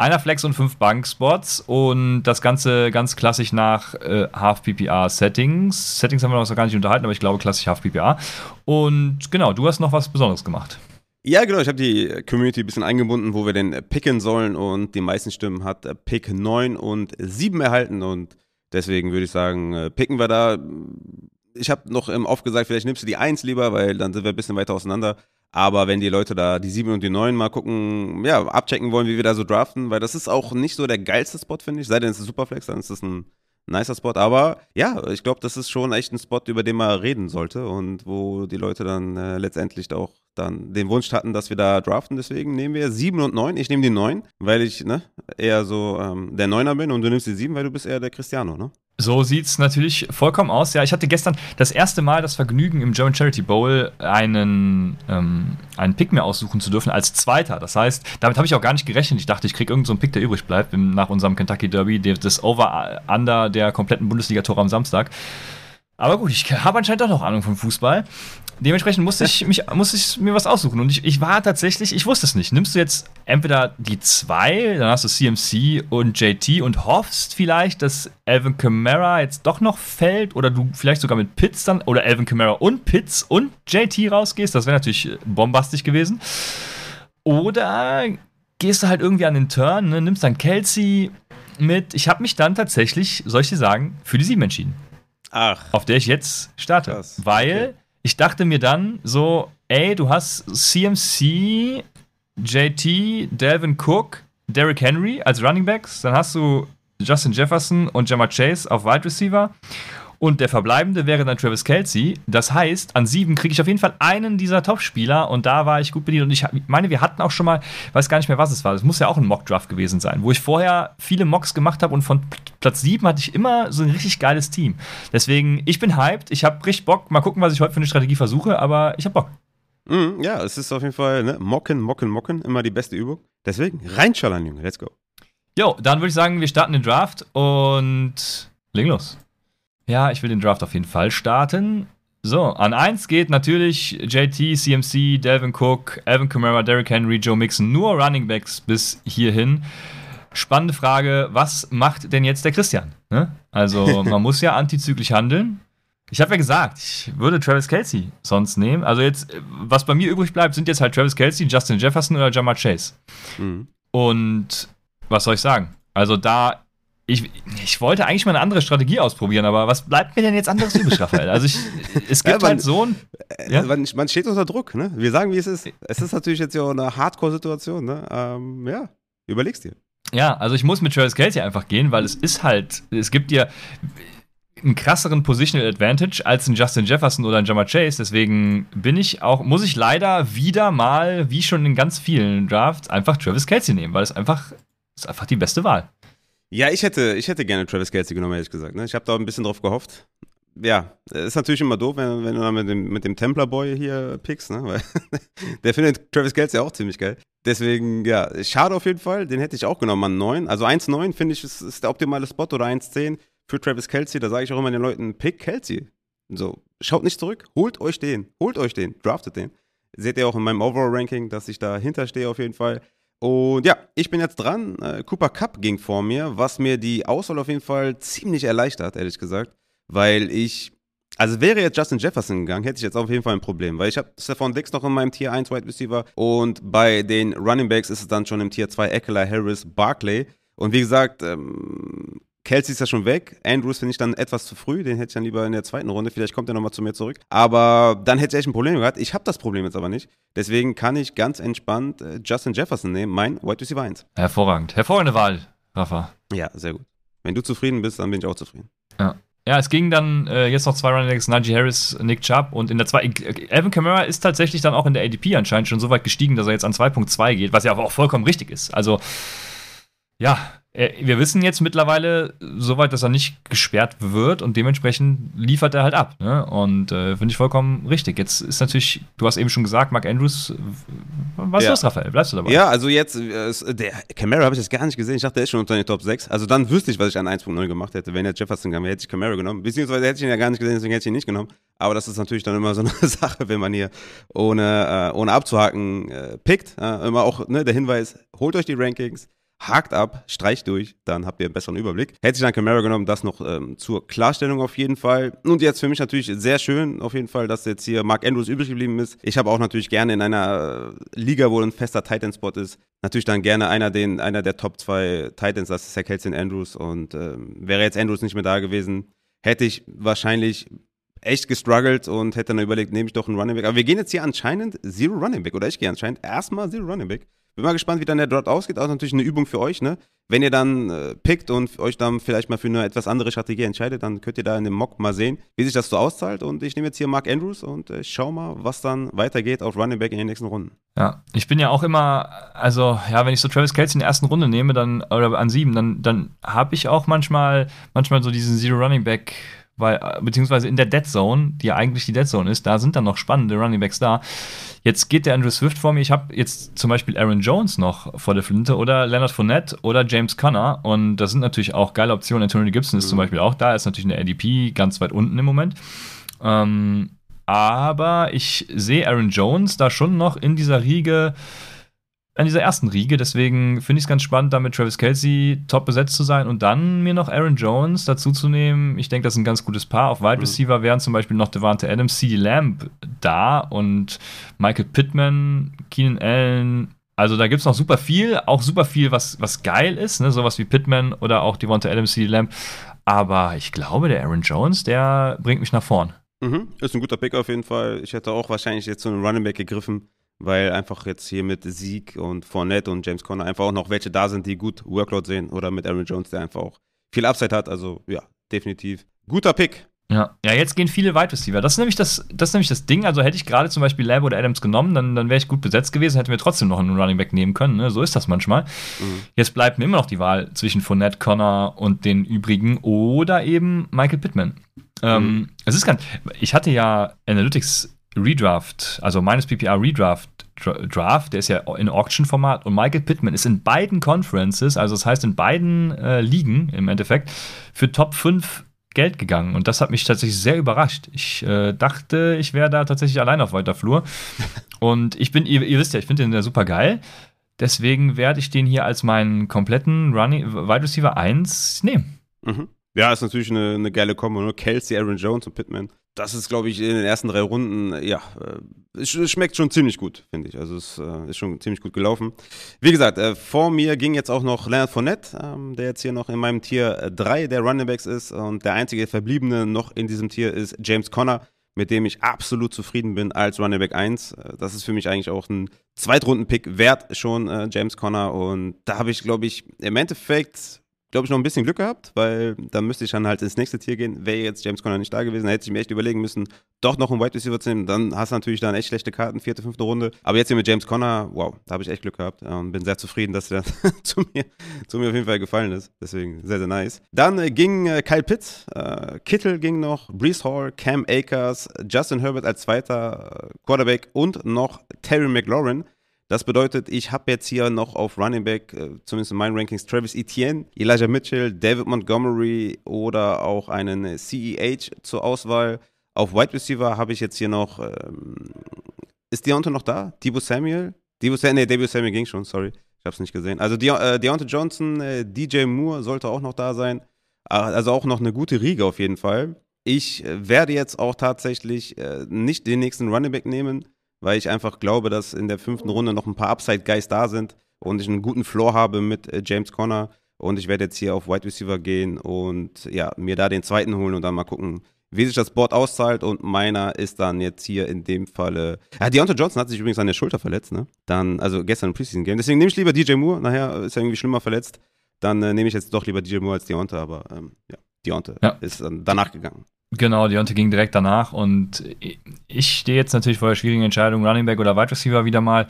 einer Flex und fünf Bankspots und das Ganze ganz klassisch nach äh, Half-PPA-Settings. Settings haben wir uns noch gar nicht unterhalten, aber ich glaube klassisch Half-PPA. Und genau, du hast noch was Besonderes gemacht. Ja, genau. Ich habe die Community ein bisschen eingebunden, wo wir den picken sollen und die meisten Stimmen hat Pick 9 und 7 erhalten und deswegen würde ich sagen, äh, picken wir da. Ich habe noch im Off gesagt, vielleicht nimmst du die 1 lieber, weil dann sind wir ein bisschen weiter auseinander. Aber wenn die Leute da die 7 und die 9 mal gucken, ja, abchecken wollen, wie wir da so draften, weil das ist auch nicht so der geilste Spot, finde ich. Sei denn, es ist Superflex, dann ist das ein nicer Spot. Aber ja, ich glaube, das ist schon echt ein Spot, über den man reden sollte und wo die Leute dann äh, letztendlich auch dann den Wunsch hatten, dass wir da draften. Deswegen nehmen wir 7 und 9. Ich nehme die 9, weil ich ne, eher so ähm, der Neuner bin und du nimmst die 7, weil du bist eher der Cristiano, ne? So sieht es natürlich vollkommen aus. Ja, ich hatte gestern das erste Mal das Vergnügen, im German Charity Bowl einen, ähm, einen Pick mehr aussuchen zu dürfen als Zweiter. Das heißt, damit habe ich auch gar nicht gerechnet. Ich dachte, ich kriege irgendeinen so Pick, der übrig bleibt nach unserem Kentucky Derby, das Over-Under der kompletten Bundesliga-Tore am Samstag. Aber gut, ich habe anscheinend doch noch Ahnung vom Fußball. Dementsprechend musste ich, mich, musste ich mir was aussuchen. Und ich, ich war tatsächlich, ich wusste es nicht. Nimmst du jetzt entweder die zwei, dann hast du CMC und JT und hoffst vielleicht, dass Alvin Kamara jetzt doch noch fällt oder du vielleicht sogar mit Pitts dann oder Alvin Kamara und Pitts und JT rausgehst. Das wäre natürlich bombastisch gewesen. Oder gehst du halt irgendwie an den Turn, ne, nimmst dann Kelsey mit. Ich habe mich dann tatsächlich, soll ich dir sagen, für die 7 entschieden. Ach. Auf der ich jetzt starte. Krass. Weil Okay. Ich dachte mir dann so, ey, du hast CMC, JT, Delvin Cook, Derrick Henry als Running Backs, dann hast du Justin Jefferson und Jamar Chase auf Wide Receiver und der verbleibende wäre dann Travis Kelsey. Das heißt, an sieben kriege ich auf jeden Fall einen dieser Top-Spieler und da war ich gut bedient. Und ich meine, wir hatten auch schon mal, weiß gar nicht mehr, was es war. Das muss ja auch ein Mock-Draft gewesen sein, wo ich vorher viele Mocks gemacht habe und von Platz sieben hatte ich immer so ein richtig geiles Team. Deswegen, ich bin hyped, ich habe richtig Bock. Mal gucken, was ich heute für eine Strategie versuche, aber ich habe Bock. Mhm, ja, es ist auf jeden Fall ne? Mocken, Mocken, Mocken, immer die beste Übung. Deswegen reinschallern, Junge, let's go. Jo, dann würde ich sagen, wir starten den Draft und legen los. Ja, ich will den Draft auf jeden Fall starten. So, an 1 geht natürlich JT, CMC, Delvin Cook, Alvin Kamara, Derrick Henry, Joe Mixon, nur Running Backs bis hierhin. Spannende Frage, was macht denn jetzt der Christian? Ne? Also, man muss ja antizyklisch handeln. Ich habe ja gesagt, ich würde Travis Kelsey sonst nehmen. Also jetzt, was bei mir übrig bleibt, sind jetzt halt Travis Kelsey, Justin Jefferson oder Jamar Chase. Mhm. Und was soll ich sagen? Also da, ich, ich wollte eigentlich mal eine andere Strategie ausprobieren, aber was bleibt mir denn jetzt anderes übrig, Raphael? Also ich, es gibt Ja, man- halt so ein, Ja? Äh, Man, man steht unter Druck, ne? Wir sagen, wie es ist. Es ist natürlich jetzt ja auch eine Hardcore-Situation, ne? Ähm, ja, überlegst dir. ja, also ich muss mit Travis Kelsey einfach gehen, weil es ist halt, es gibt dir einen krasseren Positional Advantage als ein Justin Jefferson oder ein Jamar Chase, deswegen bin ich auch, muss ich leider wieder mal, wie schon in ganz vielen Drafts, einfach Travis Kelsey nehmen, weil es einfach, ist einfach die beste Wahl. Ja, ich hätte, ich hätte gerne Travis Kelsey genommen, ehrlich gesagt. Ne? Ich habe da ein bisschen drauf gehofft. Ja, ist natürlich immer doof, wenn, wenn du dann mit dem, mit dem Templar Boy hier pickst, ne? Weil der findet Travis Kelsey auch ziemlich geil. Deswegen, ja, schade auf jeden Fall. Den hätte ich auch genommen an 9. Also 1,9 finde ich, ist, ist der optimale Spot oder 1,10 für Travis Kelsey. Da sage ich auch immer den Leuten, pick Kelsey. So, schaut nicht zurück, holt euch den, holt euch den, draftet den. Seht ihr auch in meinem Overall-Ranking, dass ich dahinter stehe auf jeden Fall. Und ja, ich bin jetzt dran. Äh, Cooper Cup ging vor mir, was mir die Auswahl auf jeden Fall ziemlich erleichtert, ehrlich gesagt. Weil ich, also wäre jetzt Justin Jefferson gegangen, hätte ich jetzt auf jeden Fall ein Problem. Weil ich habe Stephon Dix noch in meinem Tier 1 Wide Receiver und bei den Running Backs ist es dann schon im Tier 2 Eckler, Harris, Barkley. Und wie gesagt, ähm, Kelsey ist ja schon weg. Andrews finde ich dann etwas zu früh. Den hätte ich dann lieber in der zweiten Runde. Vielleicht kommt er nochmal zu mir zurück. Aber dann hätte ich echt ein Problem gehabt. Ich habe das Problem jetzt aber nicht. Deswegen kann ich ganz entspannt äh, Justin Jefferson nehmen, mein Wide Receiver 1. Hervorragend. Hervorragende Wahl, Rafa. Ja, sehr gut. Wenn du zufrieden bist, dann bin ich auch zufrieden. Ja, es ging dann äh, jetzt noch zwei Running Backs, Najee Harris, Nick Chubb und in der zwei Alvin Kamara ist tatsächlich dann auch in der ADP anscheinend schon so weit gestiegen, dass er jetzt an 2.2 geht, was ja aber auch vollkommen richtig ist. Also ja, äh, wir wissen jetzt mittlerweile soweit, dass er nicht gesperrt wird und dementsprechend liefert er halt ab. Ne? Und äh, finde ich vollkommen richtig. Jetzt ist natürlich, du hast eben schon gesagt, Mark Andrews, äh, was Ja. ist Raphael? Bleibst du dabei? Ja, also jetzt, äh, es- der Camara habe ich jetzt gar nicht gesehen. Ich dachte, der ist schon unter den Top 6. Also dann wüsste ich, was ich an 1.0 gemacht hätte. Wenn jetzt Jefferson wäre, hätte ich Camara genommen. Beziehungsweise hätte ich ihn ja gar nicht gesehen, deswegen hätte ich ihn nicht genommen. Aber das ist natürlich dann immer so eine Sache, wenn man hier ohne, äh, ohne abzuhaken äh, pickt. Äh, immer auch ne, der Hinweis, holt euch die Rankings, hakt ab, streicht durch, dann habt ihr einen besseren Überblick. Hätte sich dann Camara genommen, das noch ähm, zur Klarstellung auf jeden Fall. Und jetzt für mich natürlich sehr schön, auf jeden Fall, dass jetzt hier Mark Andrews übrig geblieben ist. Ich habe auch natürlich gerne in einer äh, Liga, wo ein fester Titan-Spot ist, natürlich dann gerne einer, den, einer der Top 2 Titans, das ist Zach Kelson Andrews. Und ähm, wäre jetzt Andrews nicht mehr da gewesen, hätte ich wahrscheinlich echt gestruggelt und hätte dann überlegt, nehme ich doch einen Running Back. Aber wir gehen jetzt hier anscheinend Zero Running Back, oder ich gehe anscheinend erstmal Zero Running Back. Bin mal gespannt, wie dann der Draft ausgeht. Auch natürlich eine Übung für euch, ne? Wenn ihr dann äh, pickt und euch dann vielleicht mal für eine etwas andere Strategie entscheidet, dann könnt ihr da in dem Mock mal sehen, wie sich das so auszahlt. Und ich nehme jetzt hier Mark Andrews und äh, schau mal, was dann weitergeht auf Running Back in den nächsten Runden. Ja, ich bin ja auch immer, also ja, wenn ich so Travis Kelsey in der ersten Runde nehme, dann, oder an sieben, dann, dann habe ich auch manchmal, manchmal so diesen Zero Running Back weil, äh, beziehungsweise in der Dead Zone, die ja eigentlich die Dead Zone ist, da sind dann noch spannende Running Backs da. Jetzt geht der Andrew Swift vor mir. Ich habe jetzt zum Beispiel Aaron Jones noch vor der Flinte oder Leonard Fournette oder James Conner. Und das sind natürlich auch geile Optionen. Anthony Gibson ist mhm. zum Beispiel auch da, ist natürlich in der ADP ganz weit unten im Moment. Ähm, aber ich sehe Aaron Jones da schon noch in dieser Riege an dieser ersten Riege. Deswegen finde ich es ganz spannend, da mit Travis Kelsey top besetzt zu sein und dann mir noch Aaron Jones dazu zu nehmen. Ich denke, das ist ein ganz gutes Paar. Auf Wide mhm. Receiver mhm. wären zum Beispiel noch Devante Adams, CD Lamb da und Michael Pittman, Keenan Allen. Also da gibt es noch super viel, auch super viel, was, was geil ist, ne? sowas wie Pittman oder auch Devante Adams, CD Lamb. Aber ich glaube, der Aaron Jones, der bringt mich nach vorn. Mhm. Ist ein guter Pick auf jeden Fall. Ich hätte auch wahrscheinlich jetzt so einen Running Back gegriffen weil einfach jetzt hier mit Sieg und Fournette und James Conner einfach auch noch welche da sind, die gut Workload sehen oder mit Aaron Jones, der einfach auch viel Upside hat. Also ja, definitiv. Guter Pick. Ja, ja, jetzt gehen viele Wide Receiver. Das ist nämlich das, das, ist nämlich das Ding. Also hätte ich gerade zum Beispiel Lab oder Adams genommen, dann, dann wäre ich gut besetzt gewesen, hätten wir trotzdem noch einen Running Back nehmen können. Ne? So ist das manchmal. Mhm. Jetzt bleibt mir immer noch die Wahl zwischen Fournette, Connor und den übrigen oder eben Michael Pittman. Ähm, mhm. Ähm, es ist ganz, ich hatte ja Analytics Redraft, also meines PPR Redraft Draft, der ist ja in Auction-Format und Michael Pittman ist in beiden Conferences, also das heißt in beiden äh, Ligen im Endeffekt, für Top 5 Geld gegangen. Und das hat mich tatsächlich sehr überrascht. Ich äh, dachte, ich wäre da tatsächlich allein auf weiter Flur. Und ich bin, ihr, ihr wisst ja, ich finde den ja super geil. Deswegen werde ich den hier als meinen kompletten Running, Wide Receiver 1 nehmen. Mhm. Ja, ist natürlich eine, eine geile Kombo. Ne? Kelsey, Aaron Jones und Pittman das ist, glaube ich, in den ersten drei Runden, ja, äh, es schmeckt schon ziemlich gut, finde ich. Also es äh, ist schon ziemlich gut gelaufen. Wie gesagt, äh, vor mir ging jetzt auch noch Leonard Fournette, ähm, der jetzt hier noch in meinem Tier 3 der Running Backs ist und der einzige Verbliebene noch in diesem Tier ist James Conner, mit dem ich absolut zufrieden bin als Running Back 1. Das ist für mich eigentlich auch ein Zweitrunden-Pick wert schon, James Conner und da habe ich, glaube ich, im Endeffekt glaube ich, noch ein bisschen Glück gehabt, weil da müsste ich dann halt ins nächste Tier gehen. Wäre jetzt James Conner nicht da gewesen, dann hätte ich mir echt überlegen müssen, doch noch einen Wide Receiver zu nehmen. Dann hast du natürlich dann echt schlechte Karten, vierte, fünfte Runde. Aber jetzt hier mit James Conner, wow, da habe ich echt Glück gehabt und bin sehr zufrieden, dass der zu, mir, zu mir auf jeden Fall gefallen ist. Deswegen sehr, sehr nice. Dann äh, ging äh, Kyle Pitts, äh, Kittel ging noch, Brees Hall, Cam Akers, Justin Herbert als zweiter äh, Quarterback und noch Terry McLaurin. Das bedeutet, ich habe jetzt hier noch auf Running Back, äh, zumindest in meinen Rankings, Travis Etienne, Elijah Mitchell, David Montgomery oder auch einen CEH zur Auswahl. Auf Wide Receiver habe ich jetzt hier noch, ähm, ist Deontay noch da? Debo Samuel? Debo Samuel, nee, Debo Samuel ging schon, sorry. Ich habe es nicht gesehen. Also De äh, Deontay Johnson, äh, DJ Moore sollte auch noch da sein. Also auch noch eine gute Riege auf jeden Fall. Ich äh, werde jetzt auch tatsächlich äh, nicht den nächsten Running Back nehmen weil ich einfach glaube, dass in der fünften Runde noch ein paar Upside-Guys da sind und ich einen guten Floor habe mit äh, James Conner. Und ich werde jetzt hier auf Wide Receiver gehen und ja, mir da den zweiten holen und dann mal gucken, wie sich das Board auszahlt. Und meiner ist dann jetzt hier in dem Falle. Ja, Deontay Johnson hat sich übrigens an der Schulter verletzt, ne? Dann, also gestern im Preseason-Game. Deswegen nehme ich lieber DJ Moore. Nachher ist er irgendwie schlimmer verletzt. Dann äh, nehme ich jetzt doch lieber DJ Moore als Deontay, aber ähm, ja, Deontay ja. ist dann danach gegangen. Genau, Deontay ging direkt danach und ich stehe jetzt natürlich vor der schwierigen Entscheidung, Running Back oder Wide Receiver wieder mal.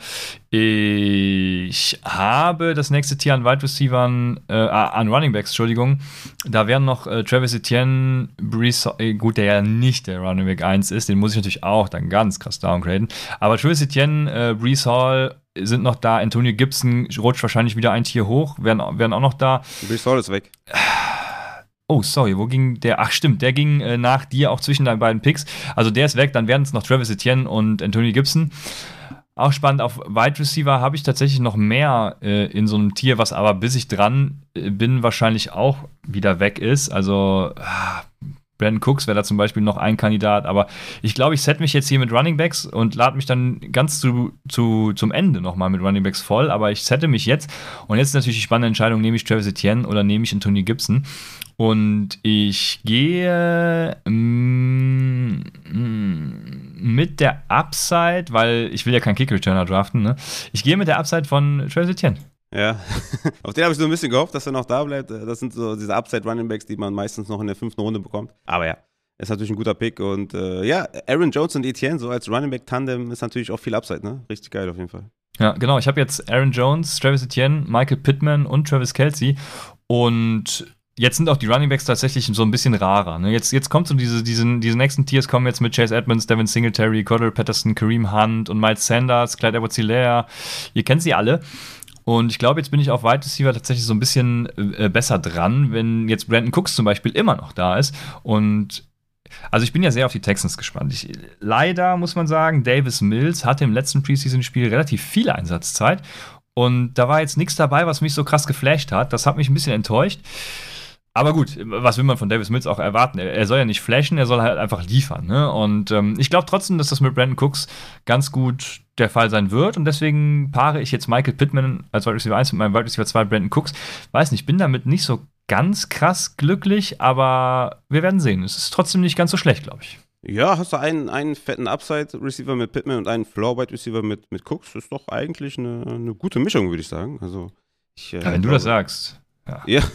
Ich habe das nächste Tier an Wide Receivern, äh, an Running Backs, Entschuldigung. Da wären noch äh, Travis Etienne, Brees, äh, gut, der ja nicht der Running Back 1 ist, den muss ich natürlich auch dann ganz krass downgraden. Aber Travis Etienne, äh, Brees Hall sind noch da, Antonio Gibson rutscht wahrscheinlich wieder ein Tier hoch, werden, werden auch noch da. Brees Hall ist weg. Oh, sorry, wo ging der? Ach, stimmt, der ging äh, nach dir auch zwischen deinen beiden Picks. Also der ist weg, dann werden es noch Travis Etienne und Anthony Gibson. auch spannend. Auf Wide Receiver habe ich tatsächlich noch mehr äh, in so einem Tier, was aber bis ich dran äh, bin, wahrscheinlich auch wieder weg ist. Also ah, Brandon Cooks wäre da zum Beispiel noch ein Kandidat, aber ich glaube, ich set mich jetzt hier mit Running Backs und lade mich dann ganz zu, zu, zum Ende nochmal mit Running Backs voll, aber ich sette mich jetzt und jetzt ist natürlich die spannende Entscheidung, nehme ich Travis Etienne oder nehme ich Antonio Gibson und ich gehe mm, mm, mit der Upside, weil ich will ja keinen Kick-Returner draften, ne? ich gehe mit der Upside von Travis Etienne. Ja, auf den habe ich so ein bisschen gehofft, dass er noch da bleibt. Das sind so diese Upside-Running-Backs, die man meistens noch in der fünften Runde bekommt. Aber ja, ist natürlich ein guter Pick. Und äh, ja, Aaron Jones und Etienne, so als Running Back-Tandem, ist natürlich auch viel Upside, ne? Richtig geil auf jeden Fall. Ja, genau. Ich habe jetzt Aaron Jones, Travis Etienne, Michael Pittman und Travis Kelsey. Und jetzt sind auch die Running Backs tatsächlich so ein bisschen rarer. Ne? Jetzt, jetzt kommt so diese, diese, diese nächsten Tiers kommen jetzt mit Chase Edmonds, Devin Singletary, Cordell Patterson, Kareem Hunt und Miles Sanders, Clyde edwards Ihr kennt sie alle. Und ich glaube, jetzt bin ich auf Wide Receiver tatsächlich so ein bisschen äh, besser dran, wenn jetzt Brandon Cooks zum Beispiel immer noch da ist. Und also ich bin ja sehr auf die Texans gespannt. Ich, leider muss man sagen, Davis Mills hatte im letzten Preseason-Spiel relativ viel Einsatzzeit. Und da war jetzt nichts dabei, was mich so krass geflasht hat. Das hat mich ein bisschen enttäuscht. Aber gut, was will man von Davis Mills auch erwarten? Er, er soll ja nicht flashen, er soll halt einfach liefern. Ne? Und ähm, ich glaube trotzdem, dass das mit Brandon Cooks ganz gut der Fall sein wird. Und deswegen paare ich jetzt Michael Pittman als Wide Receiver 1 mit meinem Wide Receiver 2 Brandon Cooks. Weiß nicht, bin damit nicht so ganz krass glücklich, aber wir werden sehen. Es ist trotzdem nicht ganz so schlecht, glaube ich. Ja, hast du einen, einen fetten Upside-Receiver mit Pittman und einen Floor-Wide-Receiver mit, mit Cooks? Das ist doch eigentlich eine, eine gute Mischung, würde ich sagen. Also, ich, äh, ja, wenn du das sagst. Ja. ja.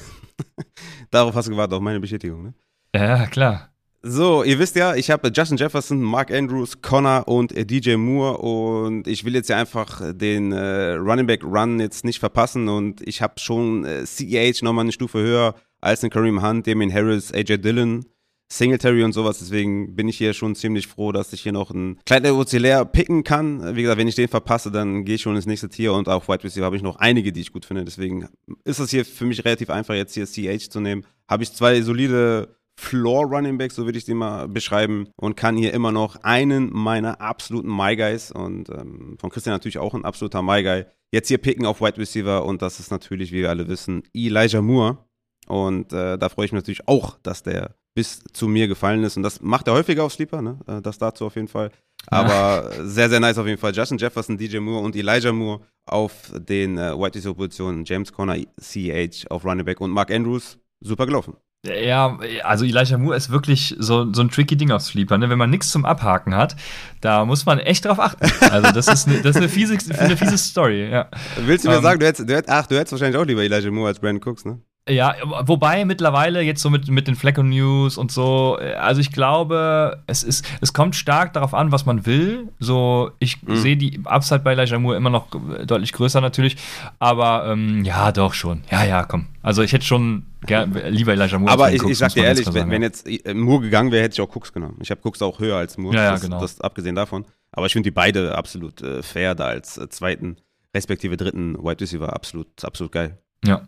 Darauf hast du gewartet, auf meine Bestätigung, ne? Ja, klar. So, ihr wisst ja, ich habe Justin Jefferson, Mark Andrews, Connor und DJ Moore und ich will jetzt ja einfach den äh, Running Back Run jetzt nicht verpassen und ich habe schon äh, CEH nochmal eine Stufe höher als den Kareem Hunt, Damien Harris, AJ Dillon, Singletary und sowas. Deswegen bin ich hier schon ziemlich froh, dass ich hier noch einen kleinen Ozelär picken kann. Wie gesagt, wenn ich den verpasse, dann gehe ich schon ins nächste Tier und auf Wide Receiver habe ich noch einige, die ich gut finde. Deswegen ist es hier für mich relativ einfach, jetzt hier CH zu nehmen. Habe ich zwei solide Floor Running Backs, so würde ich die mal beschreiben, und kann hier immer noch einen meiner absoluten My Guys und ähm, von Christian natürlich auch ein absoluter My Guy. Jetzt hier picken auf Wide Receiver und das ist natürlich, wie wir alle wissen, Elijah Moore. Und äh, da freue ich mich natürlich auch, dass der bis zu mir gefallen ist. Und das macht er häufiger auf Sleeper, ne? Äh, das dazu auf jeden Fall. Aber ja. sehr, sehr nice auf jeden Fall. Justin Jefferson, DJ Moore und Elijah Moore auf den äh, White Receiver Positionen. James Conner, CH auf Running Back und Mark Andrews. Super gelaufen. Ja, also Elijah Moore ist wirklich so, so ein tricky Ding auf Sleeper. Ne? Wenn man nichts zum Abhaken hat, da muss man echt drauf achten. Also das ist eine, das ist eine, fiese, eine fiese Story. Ja. Willst du mir um, ähm, sagen, du hättest, du hättest, ach, du hättest wahrscheinlich auch lieber Elijah Moore als Brandon Cooks, ne? Ja, wobei mittlerweile jetzt so mit, mit den Fleco News und so, also ich glaube, es ist, es kommt stark darauf an, was man will. So, ich mhm. sehe die Upside bei Elijah Moore immer noch deutlich größer natürlich, aber ähm, ja, doch schon. Ja, ja, komm. Also ich hätte schon gern, lieber Elijah Moore. Aber ich, Cooks, ich sag dir ehrlich, wenn, wenn, jetzt äh, Moore gegangen wäre, hätte ich auch Cooks genommen. Ich habe Cooks auch höher als Moore. Ja, ja das, genau. Das, abgesehen davon. Aber ich finde die beide absolut äh, fair da als äh, zweiten, respektive dritten Wide Receiver absolut, absolut geil. Ja.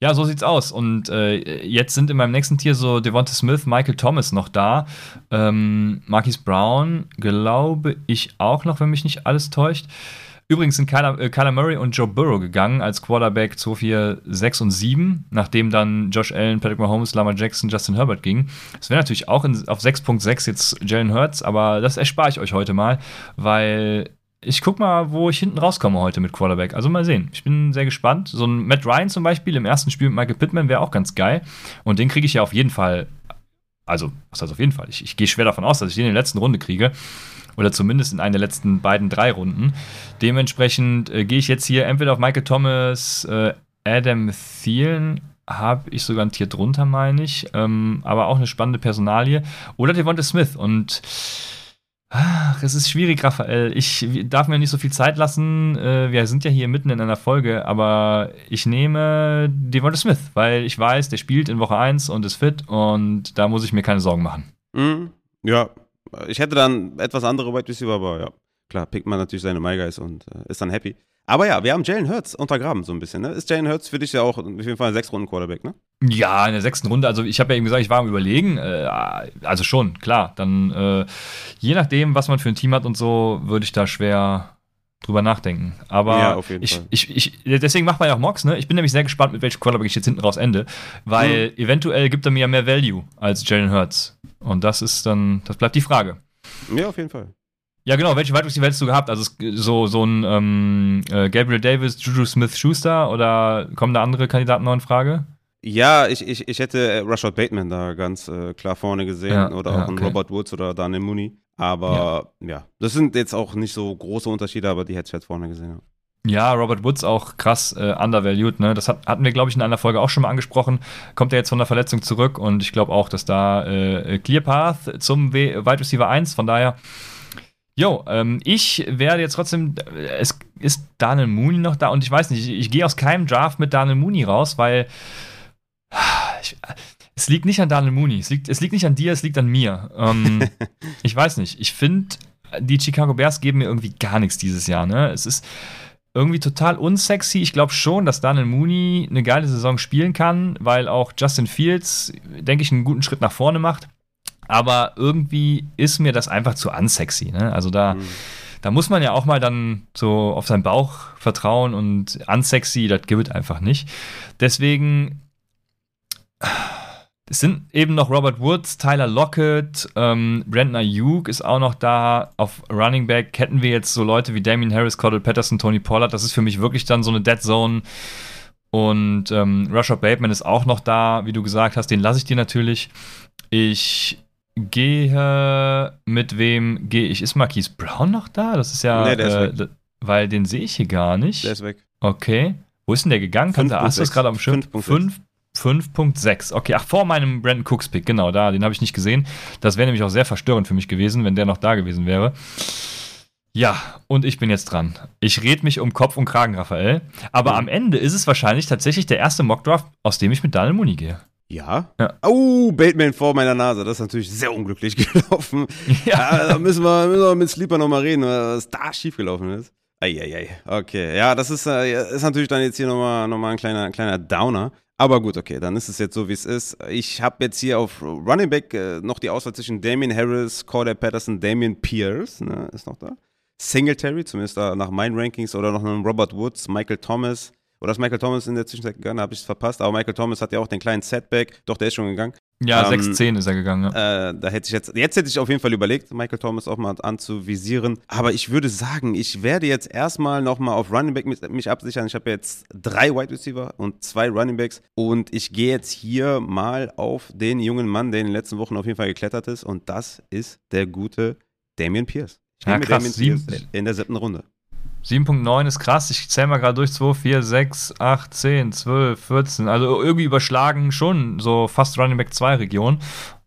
Ja, so sieht's aus. Und äh, jetzt sind in meinem nächsten Tier so Devonta Smith, Michael Thomas noch da. Ähm, Marquis Brown, glaube ich auch noch, wenn mich nicht alles täuscht. Übrigens sind Kyler, äh, Kyler Murray und Joe Burrow gegangen als Quarterback 2, 4, 6 und 7, nachdem dann Josh Allen, Patrick Mahomes, Lamar Jackson, Justin Herbert gingen. Es wäre natürlich auch in, auf 6.6 jetzt Jalen Hurts, aber das erspare ich euch heute mal, weil ich guck mal, wo ich hinten rauskomme heute mit Quarterback. Also mal sehen. Ich bin sehr gespannt. So ein Matt Ryan zum Beispiel im ersten Spiel mit Michael Pittman wäre auch ganz geil. Und den kriege ich ja auf jeden Fall. Also, was heißt auf jeden Fall? Ich, ich gehe schwer davon aus, dass ich den in der letzten Runde kriege. Oder zumindest in einer der letzten beiden, drei Runden. Dementsprechend äh, gehe ich jetzt hier entweder auf Michael Thomas, äh, Adam Thielen, habe ich sogar ein Tier drunter, meine ich. Ähm, aber auch eine spannende Personalie. Oder Devonta Smith. Und Ach, es ist schwierig, Raphael. Ich darf mir nicht so viel Zeit lassen. Äh, wir sind ja hier mitten in einer Folge, aber ich nehme Devonta Smith, weil ich weiß, der spielt in Woche 1 und ist fit und da muss ich mir keine Sorgen machen. Mhm. Ja, ich hätte dann etwas andere Wide Receiver, aber ja, klar, pickt man natürlich seine My Guys und äh, ist dann happy. Aber ja, wir haben Jalen Hurts untergraben so ein bisschen. Ne? Ist Jalen Hurts für dich ja auch auf jeden Fall ein Sechs-Runden-Quarterback, ne? Ja, in der sechsten Runde. Also ich habe ja eben gesagt, ich war am Überlegen. Äh, also schon, klar. Dann äh, je nachdem, was man für ein Team hat und so, würde ich da schwer drüber nachdenken. Aber Ja, auf jeden ich, Fall. ich, ich, deswegen macht man ja auch Mocks, ne? Ich bin nämlich sehr gespannt, mit welchem Quarterback ich jetzt hinten raus ende, weil eventuell gibt er mir ja mehr Value als Jalen Hurts. Und das ist dann, das bleibt die Frage. Ja, auf jeden Fall. Ja, genau. Welche Wide Receiver hättest du gehabt? Also so, so ein ähm, äh, Gabriel Davis, Juju Smith-Schuster oder kommen da andere Kandidaten noch in Frage? Ja, ich, ich, ich hätte äh, Rashad Bateman da ganz äh, klar vorne gesehen Ja, oder ja, auch einen okay. Robert Woods oder Daniel Mooney. Aber ja. das sind jetzt auch nicht so große Unterschiede, aber die hätte ich halt vorne gesehen. Ja. Ja, Robert Woods auch krass äh, undervalued. Ne? Das hat, hatten wir, glaube ich, in einer Folge auch schon mal angesprochen. Kommt er jetzt von der Verletzung zurück und ich glaube auch, dass da äh, Clear Path zum w Wide Receiver 1, von daher. Jo, ähm, ich werde jetzt trotzdem, äh, es ist Daniel Mooney noch da und ich weiß nicht, ich, ich gehe aus keinem Draft mit Daniel Mooney raus, weil ich, es liegt nicht an Daniel Mooney, es liegt, es liegt nicht an dir, es liegt an mir. Ähm, ich weiß nicht, ich finde, die Chicago Bears geben mir irgendwie gar nichts dieses Jahr. Ne? Es ist irgendwie total unsexy. Ich glaube schon, dass Daniel Mooney eine geile Saison spielen kann, weil auch Justin Fields, denke ich, einen guten Schritt nach vorne macht. Aber irgendwie ist mir das einfach zu unsexy. Ne? Also da, Mhm. da muss man ja auch mal dann so auf seinen Bauch vertrauen und unsexy, das gibt es einfach nicht. Deswegen es sind eben noch Robert Woods, Tyler Lockett, ähm, Brandon Ayuk ist auch noch da. Auf Running Back hätten wir jetzt so Leute wie Damien Harris, Cordell Patterson, Tony Pollard. Das ist für mich wirklich dann so eine Dead Zone. Und ähm, Rashad Bateman ist auch noch da, wie du gesagt hast. Den lasse ich dir natürlich. Ich gehe mit wem gehe ich? Ist Marquise Brown noch da? Das ist ja, Nee, der ist äh, weg. weil den sehe ich hier gar nicht. Der ist weg. Okay. Wo ist denn der gegangen? Du das 5.6. gerade am Schirm? 5.6. 5 5.6. Okay, ach, vor meinem Brandon Cooks Pick, genau, da, den habe ich nicht gesehen. Das wäre nämlich auch sehr verstörend für mich gewesen, wenn der noch da gewesen wäre. Ja, und ich bin jetzt dran. Ich red mich um Kopf und Kragen, Raphael. Aber Mhm. am Ende ist es wahrscheinlich tatsächlich der erste Mockdraft, aus dem ich mit Daniel Mooney gehe. Ja? Ja. Oh, Bateman vor meiner Nase. Das ist natürlich sehr unglücklich gelaufen. Ja. Da müssen wir, müssen wir mit Sleeper nochmal reden, was da schiefgelaufen ist. Eieiei. Okay. Ja, das ist, äh, ist natürlich dann jetzt hier nochmal noch mal ein kleiner, kleiner Downer. Aber gut, okay, dann ist es jetzt so, wie es ist. Ich habe jetzt hier auf Running Back äh, noch die Auswahl zwischen Damien Harris, Cordell Patterson, Damien Pierce, ne, ist noch da. Singletary, zumindest nach meinen Rankings, oder noch einen Robert Woods, Michael Thomas. Oder ist Michael Thomas in der Zwischenzeit gegangen? Da habe ich es verpasst. Aber Michael Thomas hat ja auch den kleinen Setback. Doch, der ist schon gegangen. Ja, Ähm, 6-10 ist er gegangen. Ja. Äh, da hätte ich jetzt, jetzt hätte ich auf jeden Fall überlegt, Michael Thomas auch mal anzuvisieren. Aber ich würde sagen, ich werde jetzt erstmal nochmal auf Running Back mich, mich absichern. Ich habe jetzt drei Wide Receiver und zwei Running Backs. Und ich gehe jetzt hier mal auf den jungen Mann, der in den letzten Wochen auf jeden Fall geklettert ist. Und das ist der gute Damian Pierce. Ich Ja, nehme krass, Damian Pierce in der siebten Runde. 7.9 ist krass. Ich zähle mal gerade durch. 2, 4, 6, 8, 10, 12, 14. Also irgendwie überschlagen schon so fast Running Back 2 Region.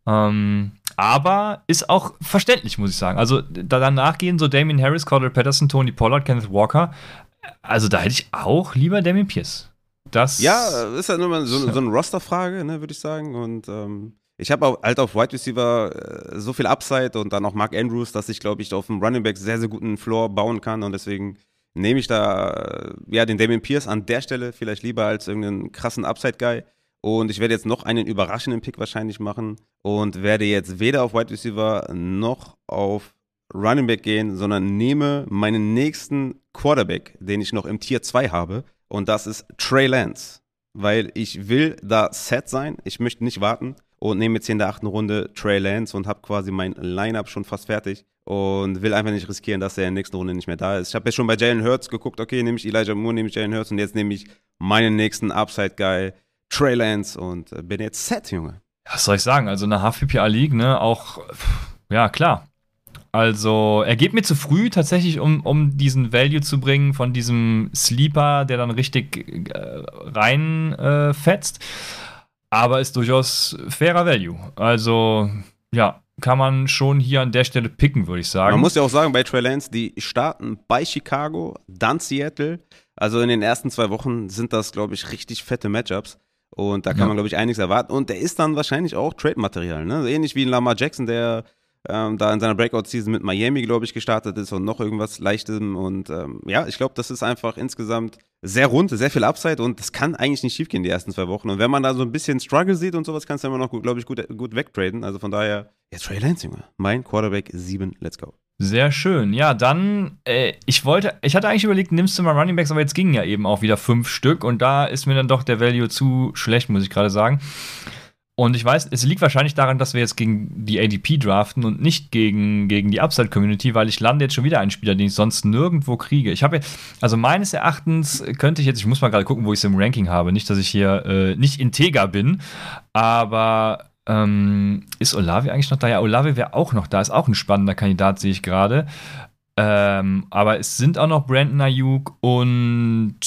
Ähm, aber ist auch verständlich, muss ich sagen. Also da danach gehen so Damien Harris, Cordell Patterson, Tony Pollard, Kenneth Walker. Also da hätte ich auch lieber Damien Pierce. Das Ja, ist ja nur mal so, so eine Roster-Frage, ne, würde ich sagen. Und ähm, ich habe halt auf Wide Receiver äh, so viel Upside und dann auch Mark Andrews, dass ich, glaube ich, auf dem Running Back sehr, sehr guten Floor bauen kann. Und deswegen nehme ich da äh, ja den Damien Pierce an der Stelle vielleicht lieber als irgendeinen krassen Upside-Guy. Und ich werde jetzt noch einen überraschenden Pick wahrscheinlich machen und werde jetzt weder auf Wide Receiver noch auf Running Back gehen, sondern nehme meinen nächsten Quarterback, den ich noch im Tier 2 habe. Und das ist Trey Lance. Weil ich will da set sein. Ich möchte nicht warten. Und nehme jetzt hier in der achten Runde Trey Lance und habe quasi mein Lineup schon fast fertig. Und will einfach nicht riskieren, dass er in der nächsten Runde nicht mehr da ist. Ich habe jetzt schon bei Jalen Hurts geguckt, okay, nehme ich Elijah Moore, nehme ich Jalen Hurts und jetzt nehme ich meinen nächsten Upside-Guy, Trey Lance und äh, bin jetzt set, Junge. was soll ich sagen? Also eine Half-PPA-League, ne, auch, ja, klar. Also, er geht mir zu früh tatsächlich, um, um diesen Value zu bringen von diesem Sleeper, der dann richtig äh, reinfetzt. Äh. Aber ist durchaus fairer Value. Also, ja, kann man schon hier an der Stelle picken, würde ich sagen. Man muss ja auch sagen, bei Trey Lance, die starten bei Chicago, dann Seattle. Also in den ersten zwei Wochen sind das, glaube ich, richtig fette Matchups. Und da kann Ja. man, glaube ich, einiges erwarten. Und der ist dann wahrscheinlich auch Trade-Material. Ne? Ähnlich wie ein Lamar Jackson, der ähm, da in seiner Breakout-Season mit Miami, glaube ich, gestartet ist und noch irgendwas Leichtem. Und ähm, ja, ich glaube, das ist einfach insgesamt sehr rund, sehr viel Upside und das kann eigentlich nicht schiefgehen die ersten zwei Wochen. Und wenn man da so ein bisschen Struggle sieht und sowas, kannst du immer noch, glaube ich, gut, gut wegtraden. Also von daher, Ja, Trey Lance, Junge. Mein Quarterback 7, let's go. Sehr schön. Ja, dann, äh, ich wollte, ich hatte eigentlich überlegt, nimmst du mal Running Backs, aber jetzt gingen ja eben auch wieder fünf Stück und da ist mir dann doch der Value zu schlecht, muss ich gerade sagen. Und ich weiß, es liegt wahrscheinlich daran, dass wir jetzt gegen die ADP draften und nicht gegen, gegen die Upside-Community, weil ich lande jetzt schon wieder einen Spieler, den ich sonst nirgendwo kriege. Ich habe, also meines Erachtens könnte ich jetzt, ich muss mal gerade gucken, wo ich es im Ranking habe. Nicht, dass ich hier äh, nicht integer bin, aber ähm, ist Olave eigentlich noch da? Ja, Olave wäre auch noch da, ist auch ein spannender Kandidat, sehe ich gerade. Ähm, aber es sind auch noch Brandon Ayuk und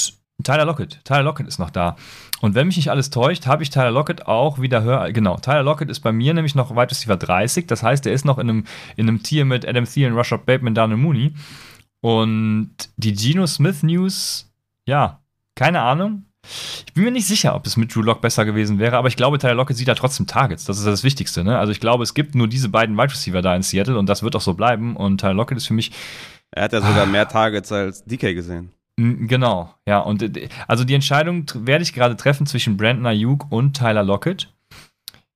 Tyler Lockett. Tyler Lockett ist noch da. Und wenn mich nicht alles täuscht, habe ich Tyler Lockett auch wieder höher. Genau, Tyler Lockett ist bei mir nämlich noch weit Receiver 30. Das heißt, er ist noch in einem, in einem Tier mit Adam Thielen, Rashad Bateman, Daniel Mooney. Und die Geno Smith News, ja, keine Ahnung. Ich bin mir nicht sicher, ob es mit Drew Lock besser gewesen wäre, aber ich glaube, Tyler Lockett sieht da trotzdem Targets. Das ist das Wichtigste. Ne? Also ich glaube, es gibt nur diese beiden Wide Receiver da in Seattle und das wird auch so bleiben. Und Tyler Lockett ist für mich. Er hat ja sogar ah. mehr Targets als DK gesehen. Genau, ja. Und äh, also die Entscheidung werde ich gerade treffen zwischen Brandon Ayuk und Tyler Lockett.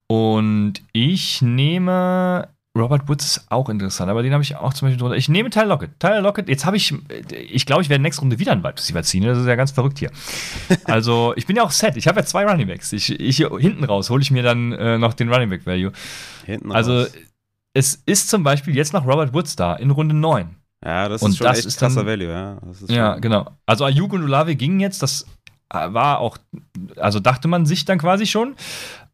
Und ich nehme. Robert Woods ist auch interessant, aber den habe ich auch zum Beispiel drunter. Ich nehme Tyler Lockett. Tyler Lockett, jetzt habe ich, ich glaube, ich werde nächste Runde wieder einen Wide Receiver ziehen. Das ist ja ganz verrückt hier. Also, ich bin ja auch set. Ich habe ja zwei Running Backs. Ich, ich, hinten raus hole ich mir dann äh, noch den Running Back Value. Hinten also, raus. es ist zum Beispiel jetzt noch Robert Woods da in Runde 9. Ja, das ist und schon das echt ist krasser Value, ja. ja, genau. Also Ayuk und Olave gingen jetzt, das war auch, also dachte man sich dann quasi schon.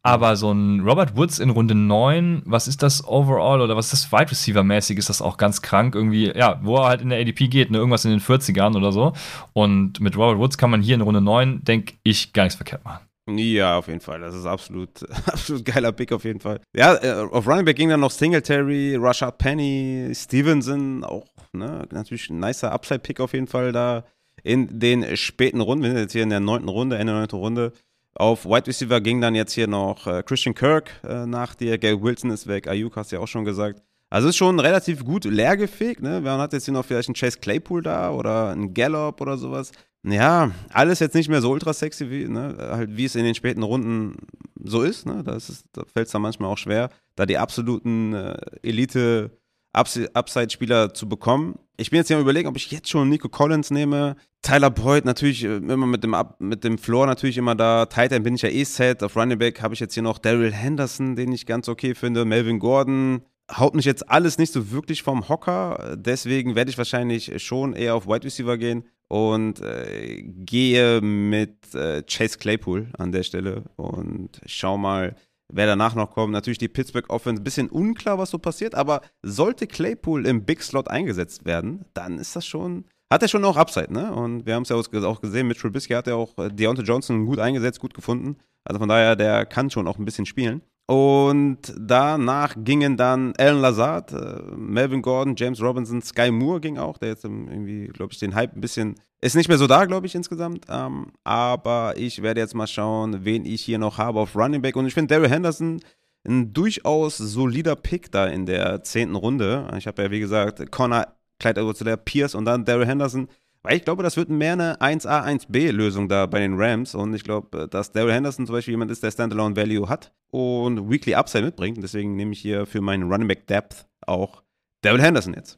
Aber so ein Robert Woods in Runde 9, was ist das overall oder was ist das Wide Receiver mäßig? Ist das auch ganz krank irgendwie, ja, wo er halt in der ADP geht, ne, irgendwas in den 40ern oder so. Und mit Robert Woods kann man hier in Runde 9, denke ich, gar nichts verkehrt machen. Ja, auf jeden Fall. Das ist absolut, absolut geiler Pick auf jeden Fall. Ja, äh, auf Running Back ging dann noch Singletary, Rashad Penny, Stevenson, auch ne, natürlich ein nicer Upside-Pick auf jeden Fall da in den späten Runden. Wir sind jetzt hier in der neunten Runde, Ende neunte Runde. Auf Wide Receiver ging dann jetzt hier noch äh, Christian Kirk äh, nach dir. Gail Wilson ist weg. Ayuk hast du ja auch schon gesagt. Also ist schon relativ gut leergefegt. Ne? Man hat jetzt hier noch vielleicht einen Chase Claypool da oder einen Gallop oder sowas. Ja, alles jetzt nicht mehr so ultra sexy, wie, ne? halt, wie es in den späten Runden so ist. Ne? Da, fällt es dann manchmal auch schwer, da die absoluten äh, Elite- Upside-Spieler zu bekommen. Ich bin jetzt ja überlegen, ob ich jetzt schon Nico Collins nehme. Tyler Boyd natürlich äh, immer mit dem, Up, mit dem Floor natürlich immer da. Titan bin ich ja eh set. Auf Running Back habe ich jetzt hier noch Daryl Henderson, den ich ganz okay finde. Melvin Gordon. Haut mich jetzt alles nicht so wirklich vom Hocker. Deswegen werde ich wahrscheinlich schon eher auf Wide Receiver gehen und äh, gehe mit äh, Chase Claypool an der Stelle und schau mal, wer danach noch kommt. Natürlich die Pittsburgh Offense, bisschen unklar, was so passiert, aber sollte Claypool im Big Slot eingesetzt werden, dann ist das schon, hat er schon auch Upside, ne? Und wir haben es ja auch gesehen, mit Trubisky hat er auch äh, Deontay Johnson gut eingesetzt, gut gefunden. Also von daher, der kann schon auch ein bisschen spielen. Und danach gingen dann Alan Lazard, äh, Melvin Gordon, James Robinson, Sky Moore ging auch, der jetzt irgendwie, glaube ich, den Hype ein bisschen, ist nicht mehr so da, glaube ich, insgesamt. Ähm, aber ich werde jetzt mal schauen, wen ich hier noch habe auf Running Back. Und ich finde Daryl Henderson ein durchaus solider Pick da in der zehnten Runde. Ich habe ja, wie gesagt, Connor, Clyde Edwards, Pierce und dann Daryl Henderson. Weil ich glaube, das wird mehr eine 1A, 1B-Lösung da bei den Rams. Und ich glaube, dass Daryl Henderson zum Beispiel jemand ist, der Standalone Value hat und Weekly Upside mitbringt. Deswegen nehme ich hier für meinen Running Back Depth auch Daryl Henderson jetzt.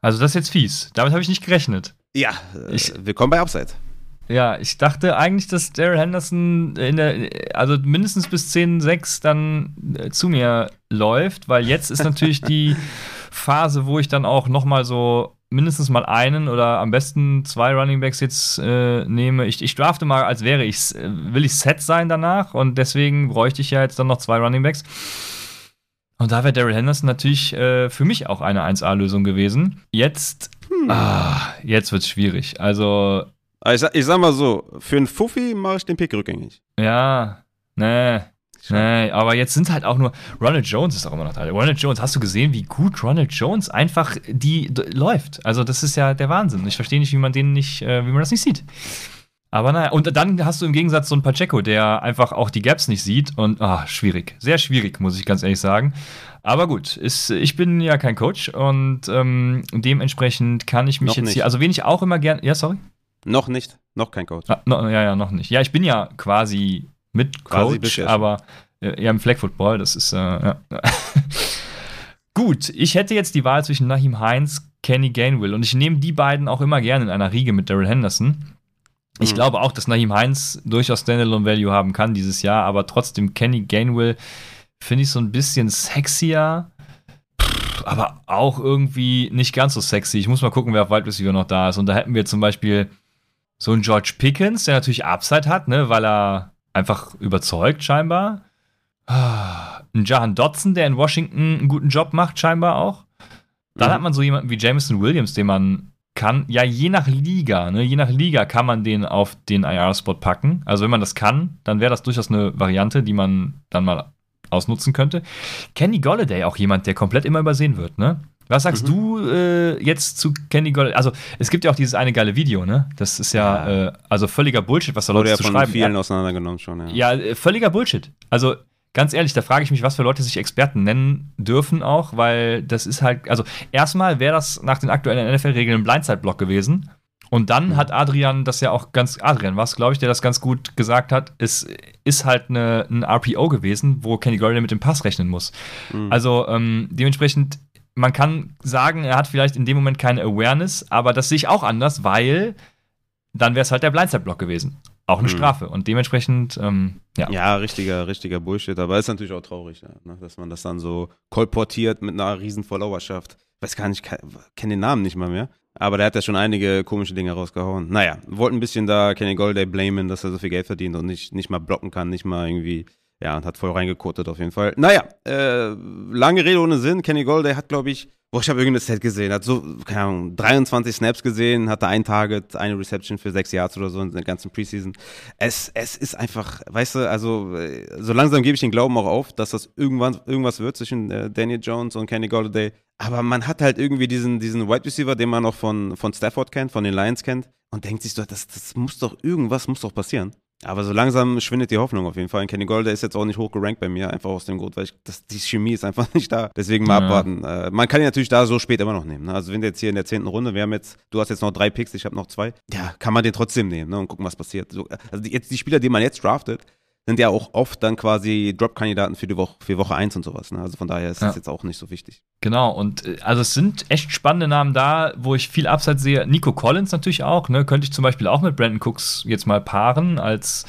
Also das ist jetzt fies. Damit habe ich nicht gerechnet. Ja, äh, ich, willkommen bei Upside. Ja, ich dachte eigentlich, dass Daryl Henderson in der, also mindestens bis 10-6 dann äh, zu mir läuft, weil jetzt ist natürlich die Phase, wo ich dann auch nochmal so mindestens mal einen oder am besten zwei Running Backs jetzt äh, nehme. Ich, ich drafte mal, als wäre ich, äh, will ich set sein danach und deswegen bräuchte ich ja jetzt dann noch zwei Running Backs. Und da wäre Daryl Henderson natürlich äh, für mich auch eine 1A-Lösung gewesen. Jetzt, hm. ah, jetzt wird es schwierig. Also. Ich sag, ich sag mal so, für einen Fuffi mache ich den Pick rückgängig. Ja, nee. Nee, aber jetzt sind halt auch nur. Ronald Jones ist auch immer noch da. Ronald Jones, hast du gesehen, wie gut Ronald Jones einfach die läuft? Also, das ist ja der Wahnsinn. Ich verstehe nicht, wie man den nicht, äh, wie man das nicht sieht. Aber naja, und dann hast du im Gegensatz so einen Pacheco, der einfach auch die Gaps nicht sieht und ah, schwierig. Sehr schwierig, muss ich ganz ehrlich sagen. Aber gut, ist, ich bin ja kein Coach und ähm, dementsprechend kann ich mich noch jetzt nicht. hier, also wen ich auch immer gerne, ja, sorry? Noch nicht, noch kein Coach. Ah, no, ja, ja, noch nicht. Ja, ich bin ja quasi mit Coach, aber äh, ja, im Flag Football, das ist, äh, ja. Gut, ich hätte jetzt die Wahl zwischen Nahim Heinz, Kenny Gainwell und ich nehme die beiden auch immer gerne in einer Riege mit Daryl Henderson. Ich Mhm. glaube auch, dass Nahim Heinz durchaus Standalone Value haben kann dieses Jahr, aber trotzdem Kenny Gainwell finde ich so ein bisschen sexier, Pff, aber auch irgendwie nicht ganz so sexy. Ich muss mal gucken, wer auf Wide Receiver noch da ist. Und da hätten wir zum Beispiel so einen George Pickens, der natürlich Upside hat, ne, weil er einfach überzeugt scheinbar. Ein Jahan Dotson, der in Washington einen guten Job macht, scheinbar auch. Dann Mhm. hat man so jemanden wie Jameson Williams, den man kann, ja, je nach Liga, ne, je nach Liga kann man den auf den IR-Spot packen. Also wenn man das kann, dann wäre das durchaus eine Variante, die man dann mal ausnutzen könnte. Kenny Golladay, auch jemand, der komplett immer übersehen wird, ne? Was sagst Mhm. du äh, jetzt zu Kenny Golladay? Also, es gibt ja auch dieses eine geile Video, ne? Das ist ja. Äh, also völliger Bullshit, was da Leute ja zu von schreiben. vielen auseinandergenommen schon, ja. Ja, äh, völliger Bullshit. Also ganz ehrlich, da frage ich mich, was für Leute sich Experten nennen dürfen auch, weil das ist halt, also erstmal wäre das nach den aktuellen NFL-Regeln ein Blindside-Block gewesen. Und dann Mhm. hat Adrian das ja auch ganz, Adrian war es, glaube ich, der das ganz gut gesagt hat, es ist halt eine, ein RPO gewesen, wo Kenny Golladay mit dem Pass rechnen muss. Mhm. Also ähm, dementsprechend, man kann sagen, er hat vielleicht in dem Moment keine Awareness, aber das sehe ich auch anders, weil dann wäre es halt der Blindside-Block gewesen. Auch eine Mhm. Strafe. Und dementsprechend, ähm, ja. Ja, richtiger, richtiger Bullshit. Aber ist natürlich auch traurig, ne, dass man das dann so kolportiert mit einer riesen Followerschaft. Weiß gar nicht, kenne den Namen nicht mal mehr. Aber der hat ja schon einige komische Dinge rausgehauen. Naja, wollten ein bisschen da Kenny Golday blamen, dass er so viel Geld verdient und nicht, nicht mal blocken kann, nicht mal irgendwie, ja, und hat voll reingekotet auf jeden Fall. Naja, äh, lange Rede ohne Sinn. Kenny Golday hat, glaube ich, boah, ich habe irgendein Set gesehen, hat so, keine Ahnung, 23 Snaps gesehen, hatte ein Target, eine Reception für sechs Yards oder so in der ganzen Preseason. Es, es ist einfach, weißt du, also äh, so langsam gebe ich den Glauben auch auf, dass das irgendwann irgendwas wird zwischen äh, Daniel Jones und Kenny Golladay. Aber man hat halt irgendwie diesen, diesen Wide Receiver, den man noch von, von Stafford kennt, von den Lions kennt und denkt sich so, das, das muss doch, irgendwas muss doch passieren. Aber so langsam schwindet die Hoffnung auf jeden Fall. Und Kenny Golladay ist jetzt auch nicht hoch gerankt bei mir, einfach aus dem Grund, weil ich, das, die Chemie ist einfach nicht da. Deswegen mal Ja. abwarten. Äh, man kann ihn natürlich da so spät immer noch nehmen. Ne? Also wenn der jetzt hier in der zehnten Runde, wir haben jetzt, du hast jetzt noch drei Picks, ich habe noch zwei, ja, kann man den trotzdem nehmen ne? und gucken, was passiert. So, also die, jetzt die Spieler, die man jetzt draftet, sind ja auch oft dann quasi Drop-Kandidaten für die Woche, für Woche 1 und sowas. Ne? Also von daher ist Ja. das jetzt auch nicht so wichtig. Genau, und äh, also es sind echt spannende Namen da, wo ich viel Upside sehe. Nico Collins natürlich auch, ne? Könnte ich zum Beispiel auch mit Brandon Cooks jetzt mal paaren als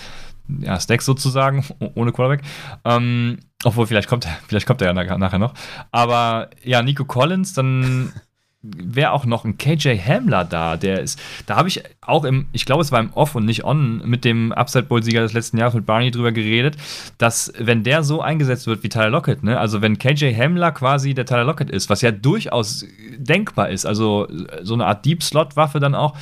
ja, Stack sozusagen, oh- ohne Quarterback. Ähm, obwohl, vielleicht kommt er, vielleicht kommt er ja nach- nachher noch. Aber ja, Nico Collins, dann wäre auch noch ein KJ Hamler da, der ist, da habe ich auch im, ich glaube, es war im Off und nicht On mit dem Upside Bowl-Sieger des letzten Jahres mit Barney drüber geredet, dass wenn der so eingesetzt wird wie Tyler Lockett, ne, also wenn KJ Hamler quasi der Tyler Lockett ist, was ja durchaus denkbar ist, also so eine Art Deep Slot Waffe dann auch,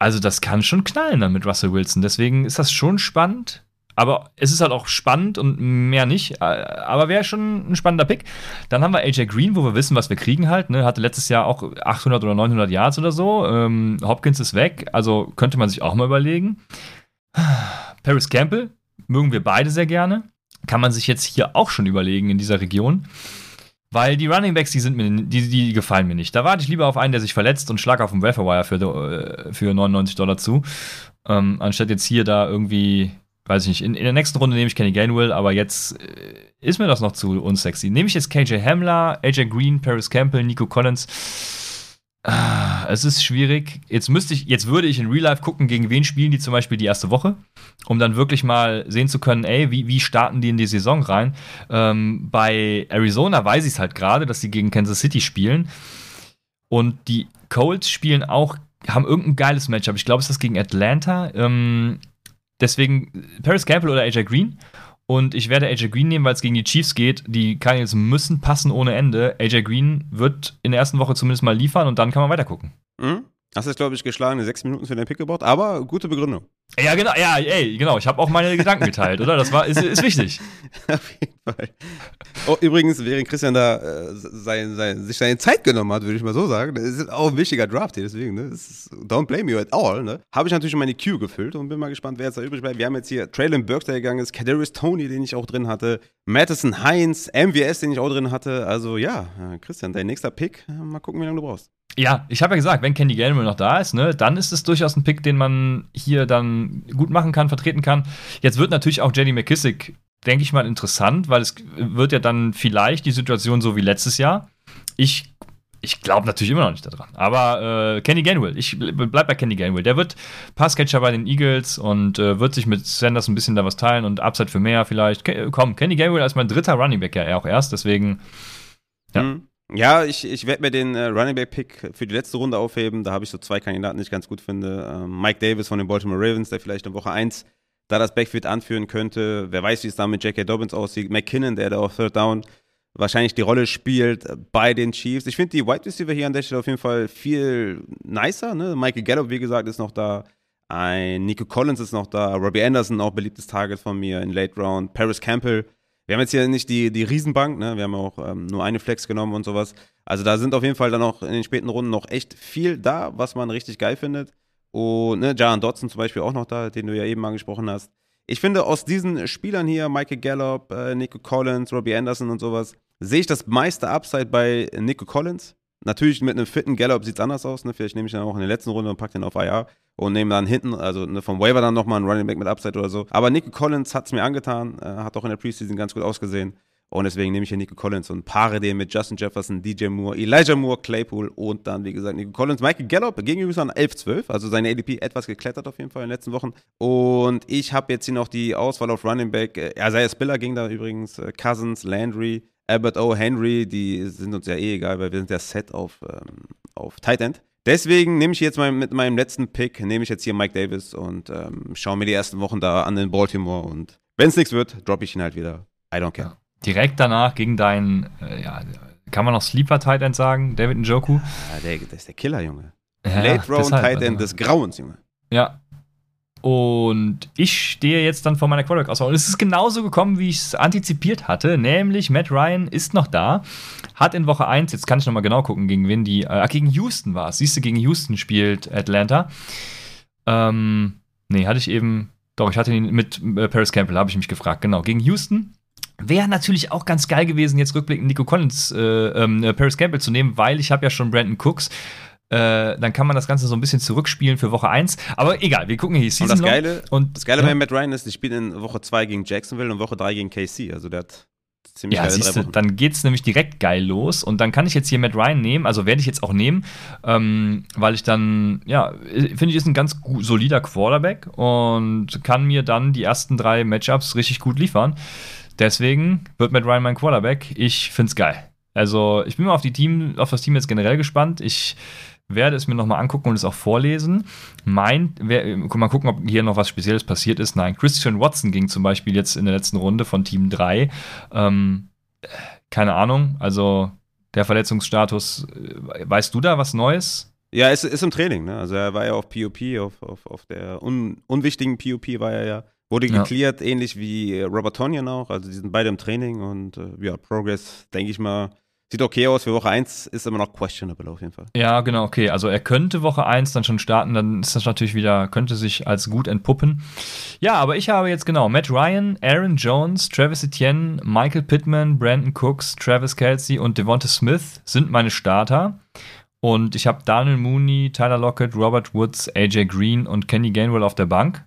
also das kann schon knallen dann mit Russell Wilson, deswegen ist das schon spannend. Aber es ist halt auch spannend und mehr nicht. Äh, Aber wäre schon ein spannender Pick. Dann haben wir AJ Green, wo wir wissen, was wir kriegen halt. Ne? Hatte letztes Jahr auch 800 oder 900 Yards oder so. Ähm, Hopkins ist weg, also könnte man sich auch mal überlegen. Paris Campbell mögen wir beide sehr gerne. Kann man sich jetzt hier auch schon überlegen in dieser Region. Weil die Running Backs, die, sind mir, die, die gefallen mir nicht. Da warte ich lieber auf einen, der sich verletzt und schlag auf dem Wire für, äh, für 99 Dollar zu. Ähm, anstatt jetzt hier da irgendwie, weiß ich nicht, in, in der nächsten Runde nehme ich Kenny Gainwell, aber jetzt äh, ist mir das noch zu unsexy. Nehme ich jetzt KJ Hamler, AJ Green, Paris Campbell, Nico Collins. Ah, es ist schwierig. Jetzt müsste ich, jetzt würde ich in Real Life gucken, gegen wen spielen die zum Beispiel die erste Woche, um dann wirklich mal sehen zu können, ey, wie, wie starten die in die Saison rein. Ähm, bei Arizona weiß ich es halt gerade, dass die gegen Kansas City spielen. Und die Colts spielen auch, haben irgendein geiles Matchup. Ich glaube, es ist das gegen Atlanta. Ähm, deswegen Paris Campbell oder AJ Green. Und ich werde AJ Green nehmen, weil es gegen die Chiefs geht. Die Cardinals müssen passen ohne Ende. AJ Green wird in der ersten Woche zumindest mal liefern und dann kann man weiter gucken. Mhm. Hast jetzt, glaube ich, geschlagene sechs Minuten für den Pick gebaut, aber gute Begründung. Ja, genau, ja, ey, genau. Ich habe auch meine Gedanken geteilt, oder? Das war, ist, ist wichtig. Auf jeden Fall. Oh, übrigens, während Christian da äh, sein, sein, sich seine Zeit genommen hat, würde ich mal so sagen, das ist auch ein wichtiger Draft hier, deswegen, ne? Ist, don't blame you at all, ne? Habe ich natürlich meine Queue gefüllt und bin mal gespannt, wer jetzt da übrig bleibt. Wir haben jetzt hier Traylon Burks, der gegangen ist, Kadarius Tony, den ich auch drin hatte, Madison Heinz, MWS, den ich auch drin hatte. Also ja, äh, Christian, dein nächster Pick, äh, mal gucken, wie lange du brauchst. Ja, ich habe ja gesagt, wenn Kenny Gainwell noch da ist, ne, dann ist es durchaus ein Pick, den man hier dann gut machen kann, vertreten kann. Jetzt wird natürlich auch Jenny McKissick denke ich mal, interessant, weil es wird ja dann vielleicht die Situation so wie letztes Jahr. Ich ich glaube natürlich immer noch nicht daran. Aber äh, Kenny Gainwell, ich bleib bei Kenny Gainwell. Der wird Passcatcher bei den Eagles und äh, wird sich mit Sanders ein bisschen da was teilen und Upside für mehr vielleicht. Ke komm, Kenny Gainwell als mein dritter Running Back ja auch erst, deswegen. Ja. Mhm. Ja, ich, ich werde mir den äh, Running Back Pick für die letzte Runde aufheben. Da habe ich so zwei Kandidaten, die ich ganz gut finde. Ähm, Mike Davis von den Baltimore Ravens, der vielleicht in Woche 1 da das Backfield anführen könnte. Wer weiß, wie es da mit J.K. Dobbins aussieht. McKinnon, der da auf Third Down wahrscheinlich die Rolle spielt bei den Chiefs. Ich finde die Wide Receiver hier an der Stelle auf jeden Fall viel nicer. Ne? Michael Gallup, wie gesagt, ist noch da. Ein Nico Collins ist noch da. Robbie Anderson, auch beliebtes Target von mir in Late Round. Paris Campbell. Wir haben jetzt hier nicht die, die Riesenbank, ne? wir haben auch ähm, nur eine Flex genommen und sowas. Also da sind auf jeden Fall dann auch in den späten Runden noch echt viel da, was man richtig geil findet. Und ne, Jaron Dodson zum Beispiel auch noch da, den du ja eben angesprochen hast. Ich finde, aus diesen Spielern hier, Michael Gallup, äh, Nico Collins, Robbie Anderson und sowas, sehe ich das meiste Upside bei Nico Collins. Natürlich mit einem fitten Gallup sieht es anders aus. Ne? Vielleicht nehme ich dann auch in der letzten Runde und packe den auf IR und nehme dann hinten, also ne, vom Waiver dann nochmal einen Running Back mit Upside oder so. Aber Nico Collins hat es mir angetan, äh, hat auch in der Preseason ganz gut ausgesehen. Und deswegen nehme ich hier Nico Collins und paare den mit Justin Jefferson, DJ Moore, Elijah Moore, Claypool und dann, wie gesagt, Nico Collins. Michael Gallup gegenüber ist an 11-12, also seine ADP etwas geklettert auf jeden Fall in den letzten Wochen. Und ich habe jetzt hier noch die Auswahl auf Running Back. Äh, Isaiah Spiller ging da übrigens, äh, Cousins, Landry, Albert O. Henry, die sind uns ja eh egal, weil wir sind ja set auf, ähm, auf Tight End. Deswegen nehme ich jetzt mal mit meinem letzten Pick, nehme ich jetzt hier Mike Davis und ähm, schaue mir die ersten Wochen da an in Baltimore und wenn es nichts wird, droppe ich ihn halt wieder. I don't care. Ja. Direkt danach gegen deinen, äh, ja, kann man noch Sleeper Tight End sagen, David Njoku? Ja, der, das ist der Killer, Junge. Ja, Late Round Tight End also, des Grauens, Junge. Ja, und ich stehe jetzt dann vor meiner Quarterback-Auswahl. Und es ist genauso gekommen, wie ich es antizipiert hatte. Nämlich Matt Ryan ist noch da. Hat in Woche 1, jetzt kann ich nochmal genau gucken, gegen wen die. Äh, gegen Houston war es. Siehst du, gegen Houston spielt Atlanta. Ähm, nee, hatte ich eben. Doch, ich hatte ihn mit äh, Paris Campbell, habe ich mich gefragt. Genau, gegen Houston. Wäre natürlich auch ganz geil gewesen, jetzt rückblickend Nico Collins, äh, ähm, äh, Paris Campbell zu nehmen, weil ich habe ja schon Brandon Cooks. Äh, dann kann man das Ganze so ein bisschen zurückspielen für Woche 1. Aber egal, wir gucken hier Season und das Geile, und, das Geile ja. bei Matt Ryan ist, die spielen in Woche 2 gegen Jacksonville und Woche 3 gegen KC. Also der hat ziemlich ja, siehst du, dann geht es nämlich direkt geil los und dann kann ich jetzt hier Matt Ryan nehmen, also werde ich jetzt auch nehmen, ähm, weil ich dann, ja, finde ich, ist ein ganz solider Quarterback und kann mir dann die ersten drei Matchups richtig gut liefern. Deswegen wird Matt Ryan mein Quarterback. Ich finde es geil. Also ich bin mal auf, die Team, auf das Team jetzt generell gespannt. Ich werde es mir nochmal angucken und es auch vorlesen. Mein, wer, mal gucken, ob hier noch was Spezielles passiert ist. Nein, Christian Watson ging zum Beispiel jetzt in der letzten Runde von Team 3. Ähm, keine Ahnung, also der Verletzungsstatus, äh, weißt du da was Neues? Ja, es ist im Training, ne? Also er war ja auf POP, auf, auf, auf der un, unwichtigen POP war er ja. Wurde geklärt, ja. ähnlich wie Robert Tonyan auch. Also die sind beide im Training und äh, ja, Progress, denke ich mal, Sieht okay aus für Woche 1, ist immer noch questionable auf jeden Fall. Ja, genau, okay. Also er könnte Woche 1 dann schon starten, dann ist das natürlich wieder, könnte sich als gut entpuppen. Ja, aber ich habe jetzt genau Matt Ryan, Aaron Jones, Travis Etienne, Michael Pittman, Brandon Cooks, Travis Kelsey und Devonta Smith sind meine Starter. Und ich habe Daniel Mooney, Tyler Lockett, Robert Woods, AJ Green und Kenny Gainwell auf der Bank.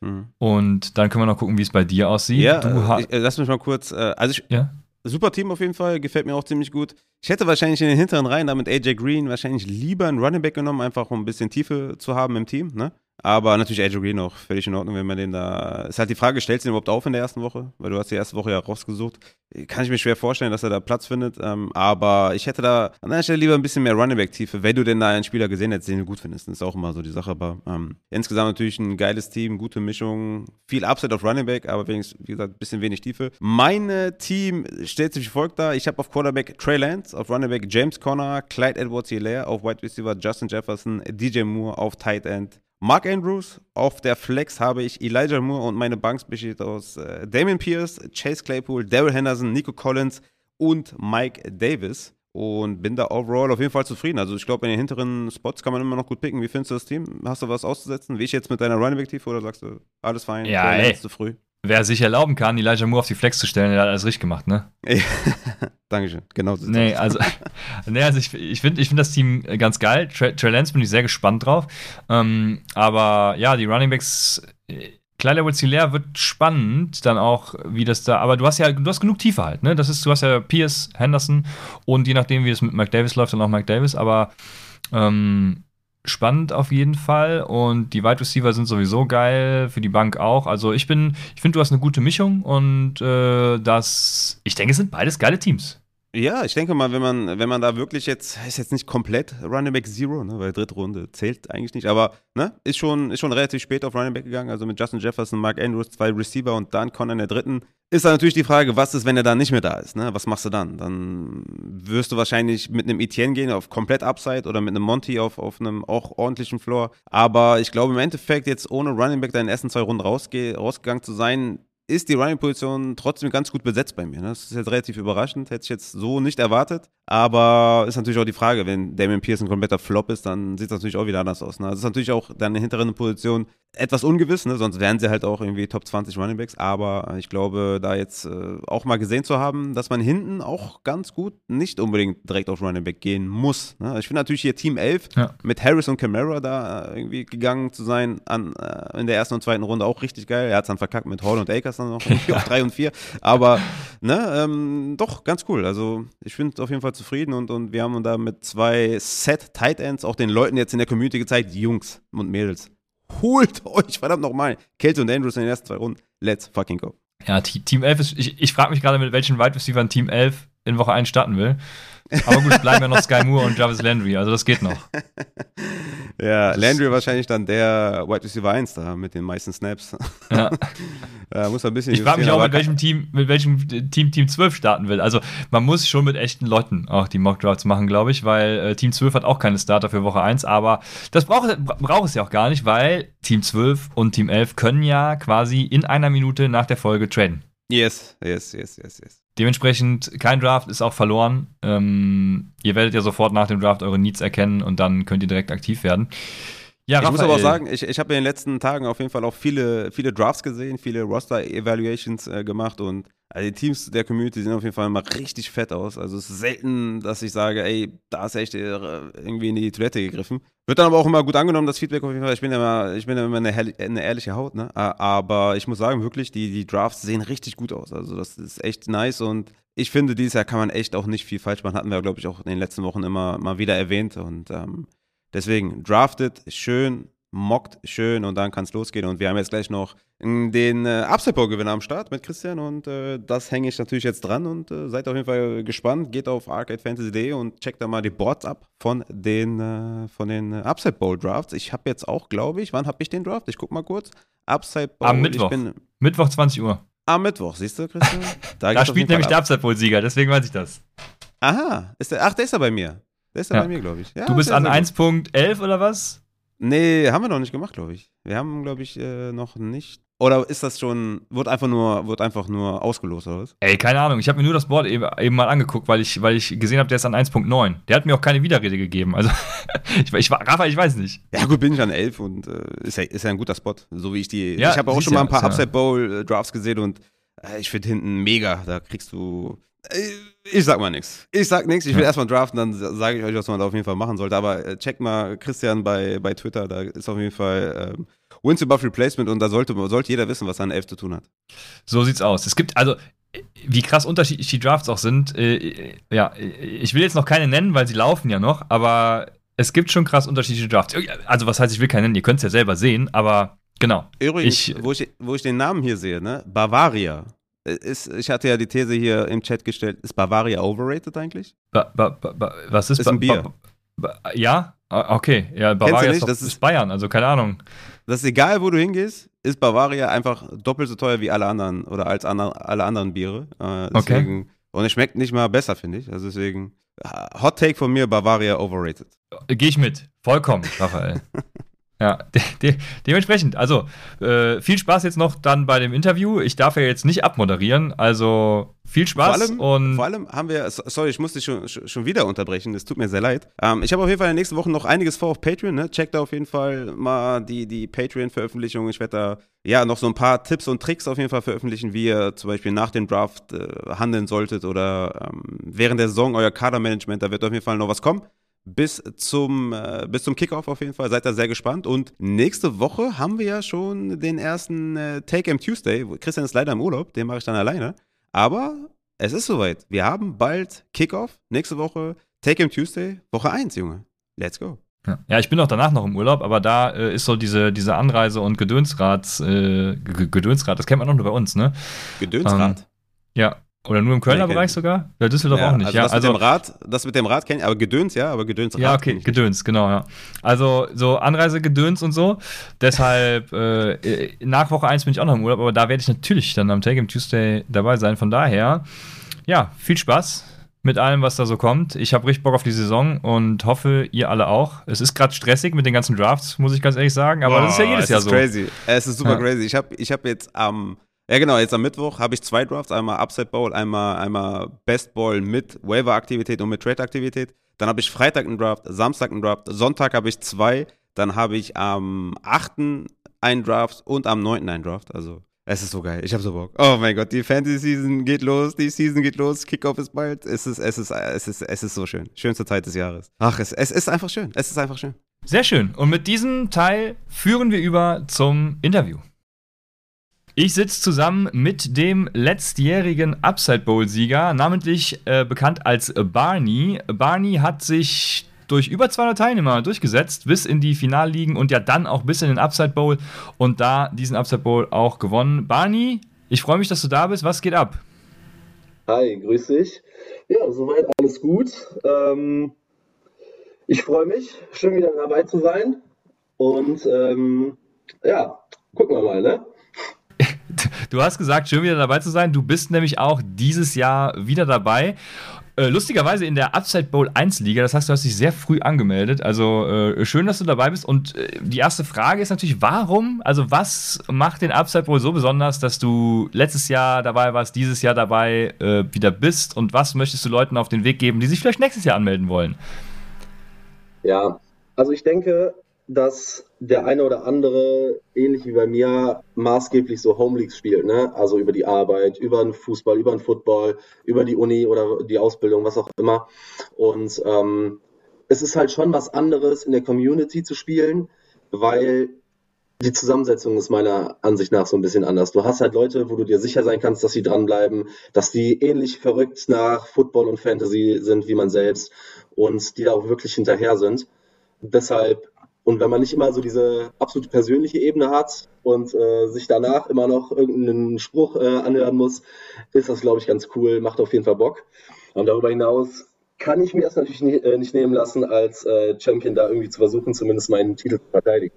Mhm. Und dann können wir noch gucken, wie es bei dir aussieht. Ja, ich, äh, lass mich mal kurz. Äh, also ich, ja? Super Team auf jeden Fall, gefällt mir auch ziemlich gut. Ich hätte wahrscheinlich in den hinteren Reihen damit AJ Green wahrscheinlich lieber einen Running Back genommen, einfach um ein bisschen Tiefe zu haben im Team. Ne? Aber natürlich AJ Green auch völlig in Ordnung, wenn man den da. Ist halt die Frage, stellst du den überhaupt auf in der ersten Woche? Weil du hast die erste Woche ja rausgesucht. Kann ich mir schwer vorstellen, dass er da Platz findet. Ähm, aber ich hätte da an der Stelle lieber ein bisschen mehr Running Back-Tiefe, wenn du denn da einen Spieler gesehen hättest, den du gut findest. Das ist auch immer so die Sache. Aber ähm, insgesamt natürlich ein geiles Team, gute Mischung, viel Upside auf Running Back, aber wenigstens, wie gesagt, ein bisschen wenig Tiefe. Mein Team stellt sich wie folgt da. Ich habe auf Quarterback Trey Lance, auf Running Back James Conner, Clyde Edwards-Hilaire, auf Wide Receiver Justin Jefferson, DJ Moore, auf Tight End Mark Andrews. Auf der Flex habe ich Elijah Moore und meine Bank besteht aus äh, Damien Pierce, Chase Claypool, Daryl Henderson, Nico Collins und Mike Davis. Und bin da overall auf jeden Fall zufrieden. Also ich glaube, in den hinteren Spots kann man immer noch gut picken. Wie findest du das Team? Hast du was auszusetzen? Wie ich jetzt mit deiner Running Back Tiefe oder sagst du, alles fein? Ja, ey. zu früh? Wer sich erlauben kann, Elijah Moore auf die Flex zu stellen, der hat alles richtig gemacht, ne? Dankeschön, genau so. Nee, also, nee, also ich, ich finde ich find das Team ganz geil. Trey, Trey Lance bin ich sehr gespannt drauf. Ähm, aber ja, die Runningbacks, Clyde Edwards-Hilaire wird spannend, dann auch, wie das da, aber du hast ja, du hast genug Tiefe halt, ne? Das ist, du hast ja Pierce, Henderson und je nachdem, wie es mit Mike Davis läuft, dann auch Mike Davis, aber ähm, spannend auf jeden Fall und die Wide Receiver sind sowieso geil, für die Bank auch. Also ich bin, ich finde, du hast eine gute Mischung und äh, das, ich denke, es sind beides geile Teams. Ja, ich denke mal, wenn man, wenn man da wirklich jetzt, ist jetzt nicht komplett Running Back Zero, ne, weil dritte Runde zählt eigentlich nicht, aber ne, ist schon, ist schon relativ spät auf Running Back gegangen, also mit Justin Jefferson, Mark Andrews, zwei Receiver und dann Connor in der dritten. Ist dann natürlich die Frage, was ist, wenn er dann nicht mehr da ist, ne? Was machst du dann? Dann wirst du wahrscheinlich mit einem Etienne gehen auf komplett Upside oder mit einem Monty auf, auf einem auch ordentlichen Floor. Aber ich glaube im Endeffekt jetzt ohne Running Back deinen ersten zwei Runden rausge rausgegangen zu sein, ist die Running-Position trotzdem ganz gut besetzt bei mir. Ne? Das ist jetzt relativ überraschend, hätte ich jetzt so nicht erwartet. Aber ist natürlich auch die Frage, wenn Damien Pierce ein kompletter Flop ist, dann sieht es natürlich auch wieder anders aus. Ne? Das ist natürlich auch deine hinteren Position etwas ungewiss, ne? sonst wären sie halt auch irgendwie Top 20 Runningbacks. Aber ich glaube, da jetzt äh, auch mal gesehen zu haben, dass man hinten auch ganz gut nicht unbedingt direkt auf Runningback gehen muss. Ne? Ich finde natürlich hier Team 11 ja. mit Harris und Camara da äh, irgendwie gegangen zu sein an, äh, in der ersten und zweiten Runde auch richtig geil. Er hat es dann verkackt mit Hall und Akers dann noch auf 3 und 4. Aber ne, ähm, doch, ganz cool. Also ich finde auf jeden Fall zufrieden und, und wir haben da mit zwei Set Tight Ends auch den Leuten jetzt in der Community gezeigt, Jungs und Mädels holt euch verdammt nochmal Kelsey und Andrews in den ersten zwei Runden. Let's fucking go. Ja, Team 11 ist, ich, ich frage mich gerade, mit welchen Wide Receivers Team 11 in Woche 1 starten will. Aber gut, bleiben ja noch Sky Moore und Jarvis Landry, also das geht noch. ja, Landry wahrscheinlich dann der Wide Receiver 1 da mit den meisten Snaps. Ja. ja muss ein bisschen Ich frage mich auch, mit welchem Team, mit welchem Team Team 12 starten will. Also man muss schon mit echten Leuten auch die Mock Drafts machen, glaube ich, weil äh, Team 12 hat auch keine Starter für Woche 1, aber das braucht, braucht es ja auch gar nicht, weil Team 12 und Team 11 können ja quasi in einer Minute nach der Folge traden. Yes, yes, yes, yes, yes. Dementsprechend, kein Draft ist auch verloren. Ähm, ihr werdet ja sofort nach dem Draft eure Needs erkennen und dann könnt ihr direkt aktiv werden. Ja, ich Raphael. muss aber auch sagen, ich, ich habe in den letzten Tagen auf jeden Fall auch viele, viele Drafts gesehen, viele Roster-Evaluations äh, gemacht und also die Teams der Community sehen auf jeden Fall immer richtig fett aus. Also es ist selten, dass ich sage, ey, da ist echt äh, irgendwie in die Toilette gegriffen. Wird dann aber auch immer gut angenommen, das Feedback auf jeden Fall. Ich bin ja immer, ich bin ja immer eine, eine ehrliche Haut, ne? Aber ich muss sagen, wirklich, die, die Drafts sehen richtig gut aus. Also das ist echt nice und ich finde, dieses Jahr kann man echt auch nicht viel falsch machen. Hatten wir, glaube ich, auch in den letzten Wochen immer mal wieder erwähnt. Und ähm, deswegen, drafted, schön, mockt schön und dann kann es losgehen. Und wir haben jetzt gleich noch den äh, Upside Bowl Gewinner am Start mit Christian und äh, das hänge ich natürlich jetzt dran und äh, seid auf jeden Fall gespannt. Geht auf arcadefantasy.de und checkt da mal die Boards ab von den, äh, von den äh, Upside Bowl Drafts. Ich habe jetzt auch, glaube ich, wann habe ich den Draft? Ich guck mal kurz. Upside Bowl. Am Mittwoch. Bin, Mittwoch 20 Uhr. Am Mittwoch, siehst du, Christian? Da, da spielt nämlich der Upside Bowl Sieger, deswegen weiß ich das. Aha, ist der, ach, der ist ja bei mir. Der ist ja, ja. bei mir, glaube ich. Ja, du bist an 1.11 oder was? Nee, haben wir noch nicht gemacht, glaube ich. Wir haben, glaube ich, äh, noch nicht. Oder ist das schon, wird einfach nur, wird einfach nur ausgelost oder was? Ey, keine Ahnung. Ich habe mir nur das Board eben, eben, mal angeguckt, weil ich, weil ich gesehen habe, der ist an 1.9. Der hat mir auch keine Widerrede gegeben. Also, ich, ich, Rafa, ich weiß nicht. Ja, gut, bin ich an 11 und äh, ist, ja, ist ja ein guter Spot. So wie ich die. Ja, ich habe auch schon mal ein paar. Upside Bowl äh, Drafts gesehen und äh, ich finde hinten mega. Da kriegst du ich sag mal nichts. Ich sag nichts. Ich will ja. erstmal draften, dann sage ich euch, was man da auf jeden Fall machen sollte. Aber äh, check mal Christian bei, bei Twitter, da ist auf jeden Fall ähm, Wins above Replacement und da sollte, sollte jeder wissen, was an 11 zu tun hat. So sieht's aus. Es gibt, also, wie krass unterschiedlich die Drafts auch sind. Äh, ja, ich will jetzt noch keine nennen, weil sie laufen ja noch, aber es gibt schon krass unterschiedliche Drafts. Also, was heißt, ich will keine nennen? Ihr könnt es ja selber sehen, aber genau. Übrigens, ich, wo, ich, wo ich den Namen hier sehe, ne? Bavaria. Ist, ich hatte ja die These hier im Chat gestellt, ist Bavaria overrated eigentlich? Ba, ba, ba, was ist, ist ein Bier? ja? Ah, okay. Ja, Bavaria ist, doch, das ist Bayern, also keine Ahnung. Das ist egal, wo du hingehst, ist Bavaria einfach doppelt so teuer wie alle anderen oder als andre, alle anderen Biere. Äh, deswegen, okay. Und es schmeckt nicht mal besser, finde ich. Also deswegen, Hot Take von mir, Bavaria overrated. Gehe ich mit. Vollkommen, Raphael. Ja, de de dementsprechend. Also, äh, viel Spaß jetzt noch dann bei dem Interview. Ich darf ja jetzt nicht abmoderieren, also viel Spaß. Vor allem, und vor allem haben wir, sorry, ich muss dich schon, schon wieder unterbrechen, es tut mir sehr leid. Ähm, ich habe auf jeden Fall in den nächsten Wochen noch einiges vor auf Patreon. Ne? Checkt da auf jeden Fall mal die, die Patreon-Veröffentlichung. Ich werde da ja noch so ein paar Tipps und Tricks auf jeden Fall veröffentlichen, wie ihr zum Beispiel nach dem Draft äh, handeln solltet oder ähm, während der Saison euer Kadermanagement. Da wird auf jeden Fall noch was kommen bis zum, äh, bis zum Kickoff auf jeden Fall. Seid da sehr gespannt. Und nächste Woche haben wir ja schon den ersten äh, Take-Em Tuesday. Christian ist leider im Urlaub, den mache ich dann alleine. Aber es ist soweit. Wir haben bald Kickoff. Nächste Woche Take-Em Tuesday, Woche 1, Junge. Let's go. Ja. ich bin auch danach noch im Urlaub, aber da äh, ist so diese, diese Anreise- und Gedönsrad, äh, Gedönsrad, das kennt man auch nur bei uns, ne? Gedönsrad? Ähm, ja, oder nur im Kölner Bereich sogar? Ja, Düsseldorf ja, auch nicht. Also ja, das also mit dem Rad, das mit dem Rad kenne ich, aber Gedöns ja, aber Gedönsrad. Ja, okay, Gedöns, genau, ja. Also so Anreisegedöns und so. Deshalb äh, nach Woche 1 bin ich auch noch im Urlaub, aber da werde ich natürlich dann am Take Game Tuesday dabei sein. Von daher, ja, viel Spaß mit allem, was da so kommt. Ich habe richtig Bock auf die Saison und hoffe, ihr alle auch. Es ist gerade stressig mit den ganzen Drafts, muss ich ganz ehrlich sagen, aber oh, das ist ja jedes Jahr so. Es ist crazy. Es ist super ja. crazy. Ich habe ich hab jetzt am, ja genau, jetzt am Mittwoch habe ich zwei Drafts, einmal Upside Bowl, einmal, einmal Best Ball mit Waiver-Aktivität und mit Trade-Aktivität. Dann habe ich Freitag einen Draft, Samstag einen Draft, Sonntag habe ich zwei, dann habe ich am 8. einen Draft und am 9. einen Draft. Also es ist so geil. Ich habe so Bock. Oh mein Gott, die Fantasy-Season geht los, die Season geht los, Kickoff ist bald. Es ist, es ist, es ist, es ist so schön. Schönste Zeit des Jahres. Ach, es, es ist einfach schön. Es ist einfach schön. Sehr schön. Und mit diesem Teil führen wir über zum Interview. Ich sitze zusammen mit dem letztjährigen Upside Bowl-Sieger, namentlich äh, bekannt als Barney. Barney hat sich durch über 200 Teilnehmer durchgesetzt, bis in die Finalligen und ja dann auch bis in den Upside Bowl und da diesen Upside Bowl auch gewonnen. Barney, ich freue mich, dass du da bist. Was geht ab? Hi, grüß dich. Ja, soweit alles gut. Ähm, ich freue mich, schön wieder dabei zu sein. Und ähm, ja, gucken wir mal, ne? Du hast gesagt, schön wieder dabei zu sein. Du bist nämlich auch dieses Jahr wieder dabei. Äh, lustigerweise in der Upside Bowl 1 Liga, das heißt, du hast dich sehr früh angemeldet. Also äh, schön, dass du dabei bist. Und äh, die erste Frage ist natürlich, warum, also was macht den Upside Bowl so besonders, dass du letztes Jahr dabei warst, dieses Jahr dabei äh, wieder bist? Und was möchtest du Leuten auf den Weg geben, die sich vielleicht nächstes Jahr anmelden wollen? Ja, also ich denke, dass der eine oder andere, ähnlich wie bei mir, maßgeblich so Home Leagues spielt, ne? Also über die Arbeit, über den Fußball, über den Football, über die Uni oder die Ausbildung, was auch immer. Und ähm, es ist halt schon was anderes, in der Community zu spielen, weil die Zusammensetzung ist meiner Ansicht nach so ein bisschen anders. Du hast halt Leute, wo du dir sicher sein kannst, dass sie dranbleiben, dass die ähnlich verrückt nach Football und Fantasy sind wie man selbst und die da auch wirklich hinterher sind. Deshalb und wenn man nicht immer so diese absolut persönliche Ebene hat und äh, sich danach immer noch irgendeinen Spruch äh, anhören muss, ist das, glaube ich, ganz cool, macht auf jeden Fall Bock. Und darüber hinaus kann ich mir das natürlich nicht, äh, nicht nehmen lassen, als äh, Champion da irgendwie zu versuchen, zumindest meinen Titel zu verteidigen.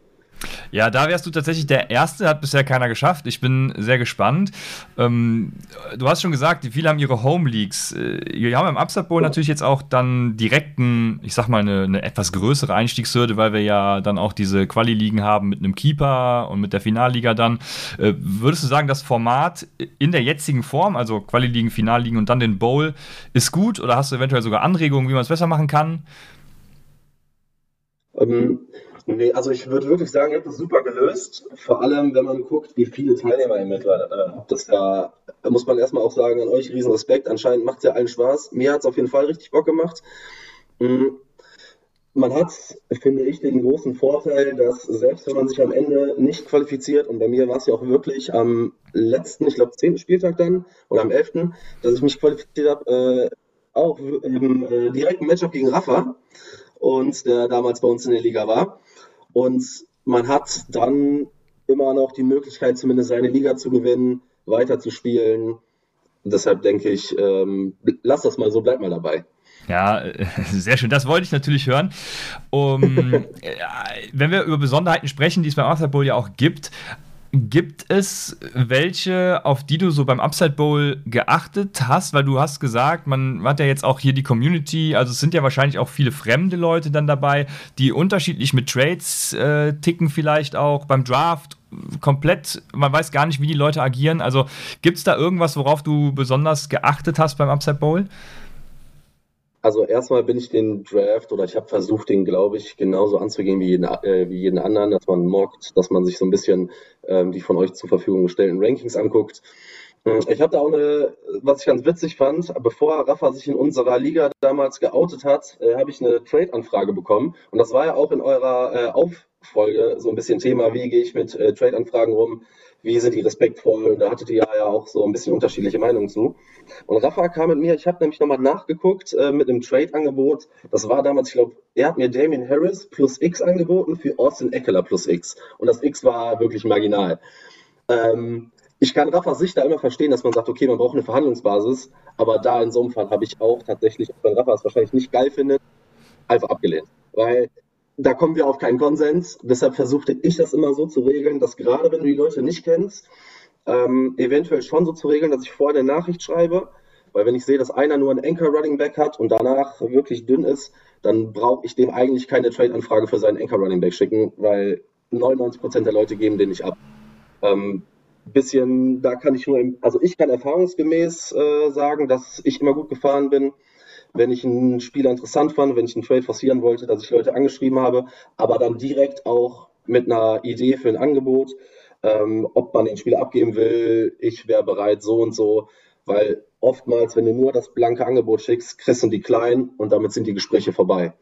Ja, da wärst du tatsächlich der Erste, hat bisher keiner geschafft. Ich bin sehr gespannt. Ähm, du hast schon gesagt, viele haben ihre Home Leagues. Äh, wir haben im Upside Bowl natürlich jetzt auch dann direkten, ich sag mal, eine, eine, etwas größere Einstiegshürde, weil wir ja dann auch diese Quali-Ligen haben mit einem Keeper und mit der Finalliga dann. Äh, würdest du sagen, das Format in der jetzigen Form, also Quali-Ligen, Finalligen und dann den Bowl, ist gut oder hast du eventuell sogar Anregungen, wie man es besser machen kann? Ähm, Nee, also ich würde wirklich sagen, ihr habt das super gelöst. Vor allem, wenn man guckt, wie viele Teilnehmer ihr mittlerweile habt. Das da muss man erstmal auch sagen, an euch riesen Respekt. Anscheinend macht es ja allen Spaß. Mir hat es auf jeden Fall richtig Bock gemacht. Mhm. Man hat, finde ich, den großen Vorteil, dass selbst wenn man sich am Ende nicht qualifiziert, und bei mir war es ja auch wirklich am letzten, ich glaube, zehnten Spieltag dann, oder am elften, dass ich mich qualifiziert habe, äh, auch im äh, direkten Matchup gegen Rafa und der damals bei uns in der Liga war. Und man hat dann immer noch die Möglichkeit, zumindest seine Liga zu gewinnen, weiterzuspielen. Deshalb denke ich, ähm, lass das mal so, bleib mal dabei. Ja, sehr schön. Das wollte ich natürlich hören. Um, wenn wir über Besonderheiten sprechen, die es beim After Bowl ja auch gibt, Gibt es welche, auf die du so beim Upside Bowl geachtet hast? Weil du hast gesagt, man hat ja jetzt auch hier die Community, also es sind ja wahrscheinlich auch viele fremde Leute dann dabei, die unterschiedlich mit Trades äh, ticken vielleicht auch beim Draft komplett, man weiß gar nicht, wie die Leute agieren. Also gibt es da irgendwas, worauf du besonders geachtet hast beim Upside Bowl? Also erstmal bin ich den Draft oder ich habe versucht, den, glaube ich, genauso anzugehen wie jeden, äh, wie jeden anderen, dass man mockt, dass man sich so ein bisschen ähm, die von euch zur Verfügung gestellten Rankings anguckt. Hm, ich habe da auch eine, was ich ganz witzig fand, bevor Rafa sich in unserer Liga damals geoutet hat, äh, habe ich eine Trade-Anfrage bekommen. Und das war ja auch in eurer äh, Auffolge so ein bisschen Thema, wie gehe ich mit äh, Trade-Anfragen rum, wie sind die respektvoll. Und da hattet ihr ja auch so ein bisschen unterschiedliche Meinungen zu. Und Rafa kam mit mir, ich habe nämlich nochmal nachgeguckt äh, mit einem Trade-Angebot. Das war damals, ich glaube, er hat mir Damien Harris plus X angeboten für Austin Eckler plus X. Und das X war wirklich marginal. Ähm, ich kann Raffas Sicht da immer verstehen, dass man sagt, okay, man braucht eine Verhandlungsbasis, aber da in so einem Fall habe ich auch tatsächlich, auch wenn Rafa es wahrscheinlich nicht geil findet, einfach abgelehnt. Weil da kommen wir auf keinen Konsens. Deshalb versuchte ich das immer so zu regeln, dass gerade wenn du die Leute nicht kennst, ähm, eventuell schon so zu regeln, dass ich vorher eine Nachricht schreibe, weil wenn ich sehe, dass einer nur einen Anchor Running Back hat und danach wirklich dünn ist, dann brauche ich dem eigentlich keine Trade-Anfrage für seinen Anchor Running Back schicken, weil 99% der Leute geben den nicht ab. Ähm, bisschen, da kann ich nur, also ich kann erfahrungsgemäß äh, sagen, dass ich immer gut gefahren bin, wenn ich einen Spieler interessant fand, wenn ich einen Trade forcieren wollte, dass ich Leute angeschrieben habe, aber dann direkt auch mit einer Idee für ein Angebot, ähm, ob man den Spieler abgeben will, ich wäre bereit, so und so, weil oftmals, wenn du nur das blanke Angebot schickst, kriegst du die klein und damit sind die Gespräche vorbei.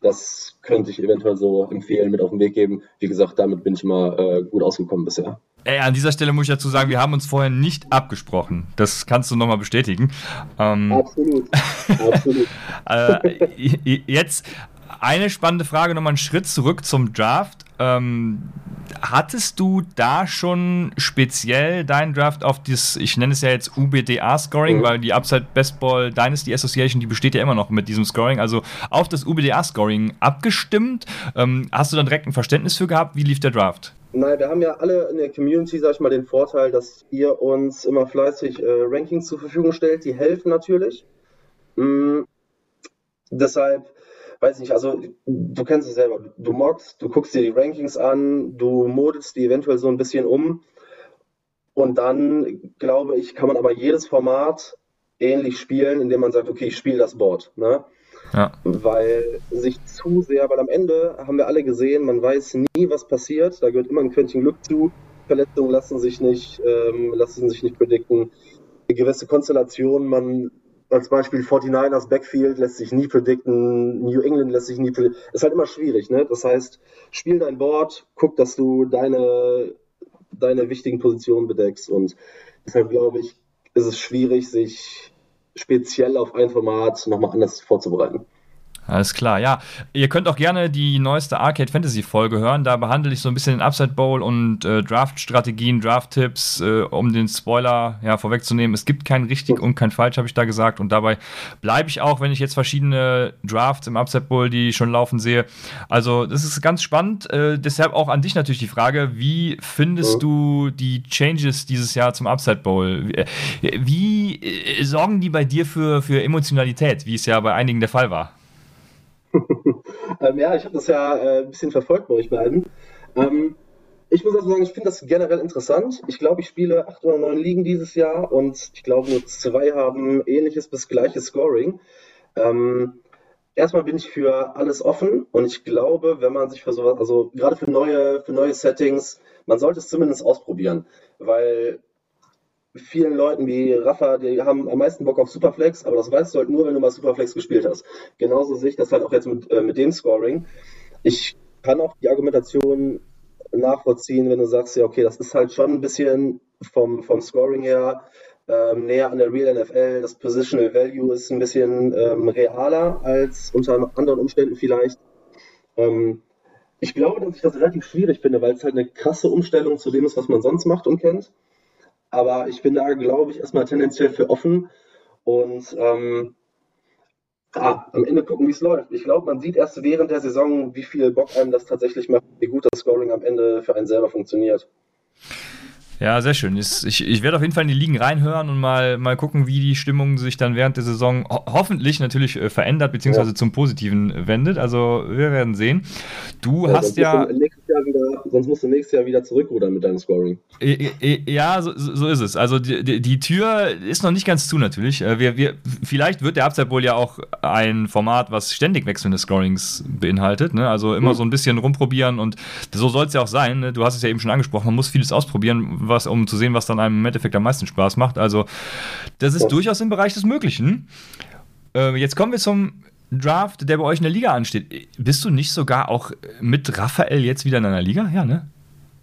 Das könnte ich eventuell so empfehlen, mit auf den Weg geben. Wie gesagt, damit bin ich immer äh, gut ausgekommen bisher. Ey, an dieser Stelle muss ich dazu sagen, wir haben uns vorher nicht abgesprochen. Das kannst du nochmal bestätigen. Ähm, Absolut. Absolut. äh, jetzt eine spannende Frage, nochmal einen Schritt zurück zum Draft. Ähm, hattest du da schon speziell deinen Draft auf das, ich nenne es ja jetzt UBDA-Scoring, mhm. weil die Upside Baseball Dynasty Association, die besteht ja immer noch mit diesem Scoring, also auf das UBDA-Scoring abgestimmt? Ähm, hast du dann direkt ein Verständnis für gehabt? Wie lief der Draft? Nein, wir haben ja alle in der Community, sag ich mal, den Vorteil, dass ihr uns immer fleißig äh, Rankings zur Verfügung stellt. Die helfen natürlich. Mhm. Deshalb, weiß ich nicht, also du kennst es selber. Du mockst, du guckst dir die Rankings an, du modelst die eventuell so ein bisschen um. Und dann, glaube ich, kann man aber jedes Format ähnlich spielen, indem man sagt, okay, ich spiele das Board. Ne? Ja. Weil sich zu sehr, weil am Ende haben wir alle gesehen, man weiß nie, was passiert. Da gehört immer ein Quäntchen Glück zu. Verletzungen lassen sich nicht, ähm, lassen sich nicht predikten. Eine gewisse Konstellation, man als Beispiel 49ers Backfield lässt sich nie predikten, New England lässt sich nie predikten. Ist halt immer schwierig, ne? Das heißt, spiel dein Board, guck, dass du deine, deine wichtigen Positionen bedeckst und deshalb glaube ich, ist es schwierig, sich speziell auf ein Format nochmal anders vorzubereiten. Alles klar, ja. Ihr könnt auch gerne die neueste Arcade Fantasy Folge hören. Da behandle ich so ein bisschen den Upside Bowl und äh, Draft-Strategien, Draft-Tipps, äh, um den Spoiler ja, vorwegzunehmen. Es gibt kein richtig und kein falsch, habe ich da gesagt. Und dabei bleibe ich auch, wenn ich jetzt verschiedene Drafts im Upside Bowl, die schon laufen, sehe. Also, das ist ganz spannend. Äh, deshalb auch an dich natürlich die Frage: Wie findest mhm. du die Changes dieses Jahr zum Upside Bowl? Wie, wie äh, sorgen die bei dir für, für Emotionalität, wie es ja bei einigen der Fall war? Ähm, ja, ich habe das ja äh, ein bisschen verfolgt bei euch beiden. Ähm, ich muss also sagen, ich finde das generell interessant. Ich glaube, ich spiele acht oder neun Ligen dieses Jahr und ich glaube, nur zwei haben ähnliches bis gleiches Scoring. Ähm, erstmal bin ich für alles offen und ich glaube, wenn man sich für sowas, also gerade für neue, für neue Settings, man sollte es zumindest ausprobieren, weil vielen Leuten wie Rafa, die haben am meisten Bock auf Superflex, aber das weißt du halt nur, wenn du mal Superflex gespielt hast. Genauso sehe ich das halt auch jetzt mit, äh, mit dem Scoring. Ich kann auch die Argumentation nachvollziehen, wenn du sagst, ja, okay, das ist halt schon ein bisschen vom, vom Scoring her ähm, näher an der Real NFL. Das Positional Value ist ein bisschen ähm, realer als unter anderen Umständen vielleicht. Ähm, ich glaube, dass ich das relativ schwierig finde, weil es halt eine krasse Umstellung zu dem ist, was man sonst macht und kennt. Aber ich bin da, glaube ich, erstmal tendenziell für offen und ähm, ja, am Ende gucken, wie es läuft. Ich glaube, man sieht erst während der Saison, wie viel Bock einem das tatsächlich macht, wie gut das Scoring am Ende für einen selber funktioniert. Ja, sehr schön. Ich, ich werde auf jeden Fall in die Ligen reinhören und mal, mal gucken, wie die Stimmung sich dann während der Saison ho hoffentlich natürlich äh, verändert, beziehungsweise ja. zum Positiven wendet. Also wir werden sehen. Du ja, hast ja. Nächstes Jahr wieder sonst musst du nächstes Jahr wieder zurückrudern mit deinem Scoring. Ja, so, so ist es. Also die, die, die, Tür ist noch nicht ganz zu natürlich. Äh, wir, wir, vielleicht wird der Upside Bowl ja auch ein Format, was ständig wechselnde Scorings beinhaltet. Ne? Also immer mhm. so ein bisschen rumprobieren und so soll es ja auch sein. Ne? Du hast es ja eben schon angesprochen, man muss vieles ausprobieren, was, um zu sehen, was dann einem im Endeffekt am meisten Spaß macht. Also das ist ja. durchaus im Bereich des Möglichen. Äh, jetzt kommen wir zum Draft, der bei euch in der Liga ansteht. Bist du nicht sogar auch mit Raphael jetzt wieder in einer Liga? Ja, ne?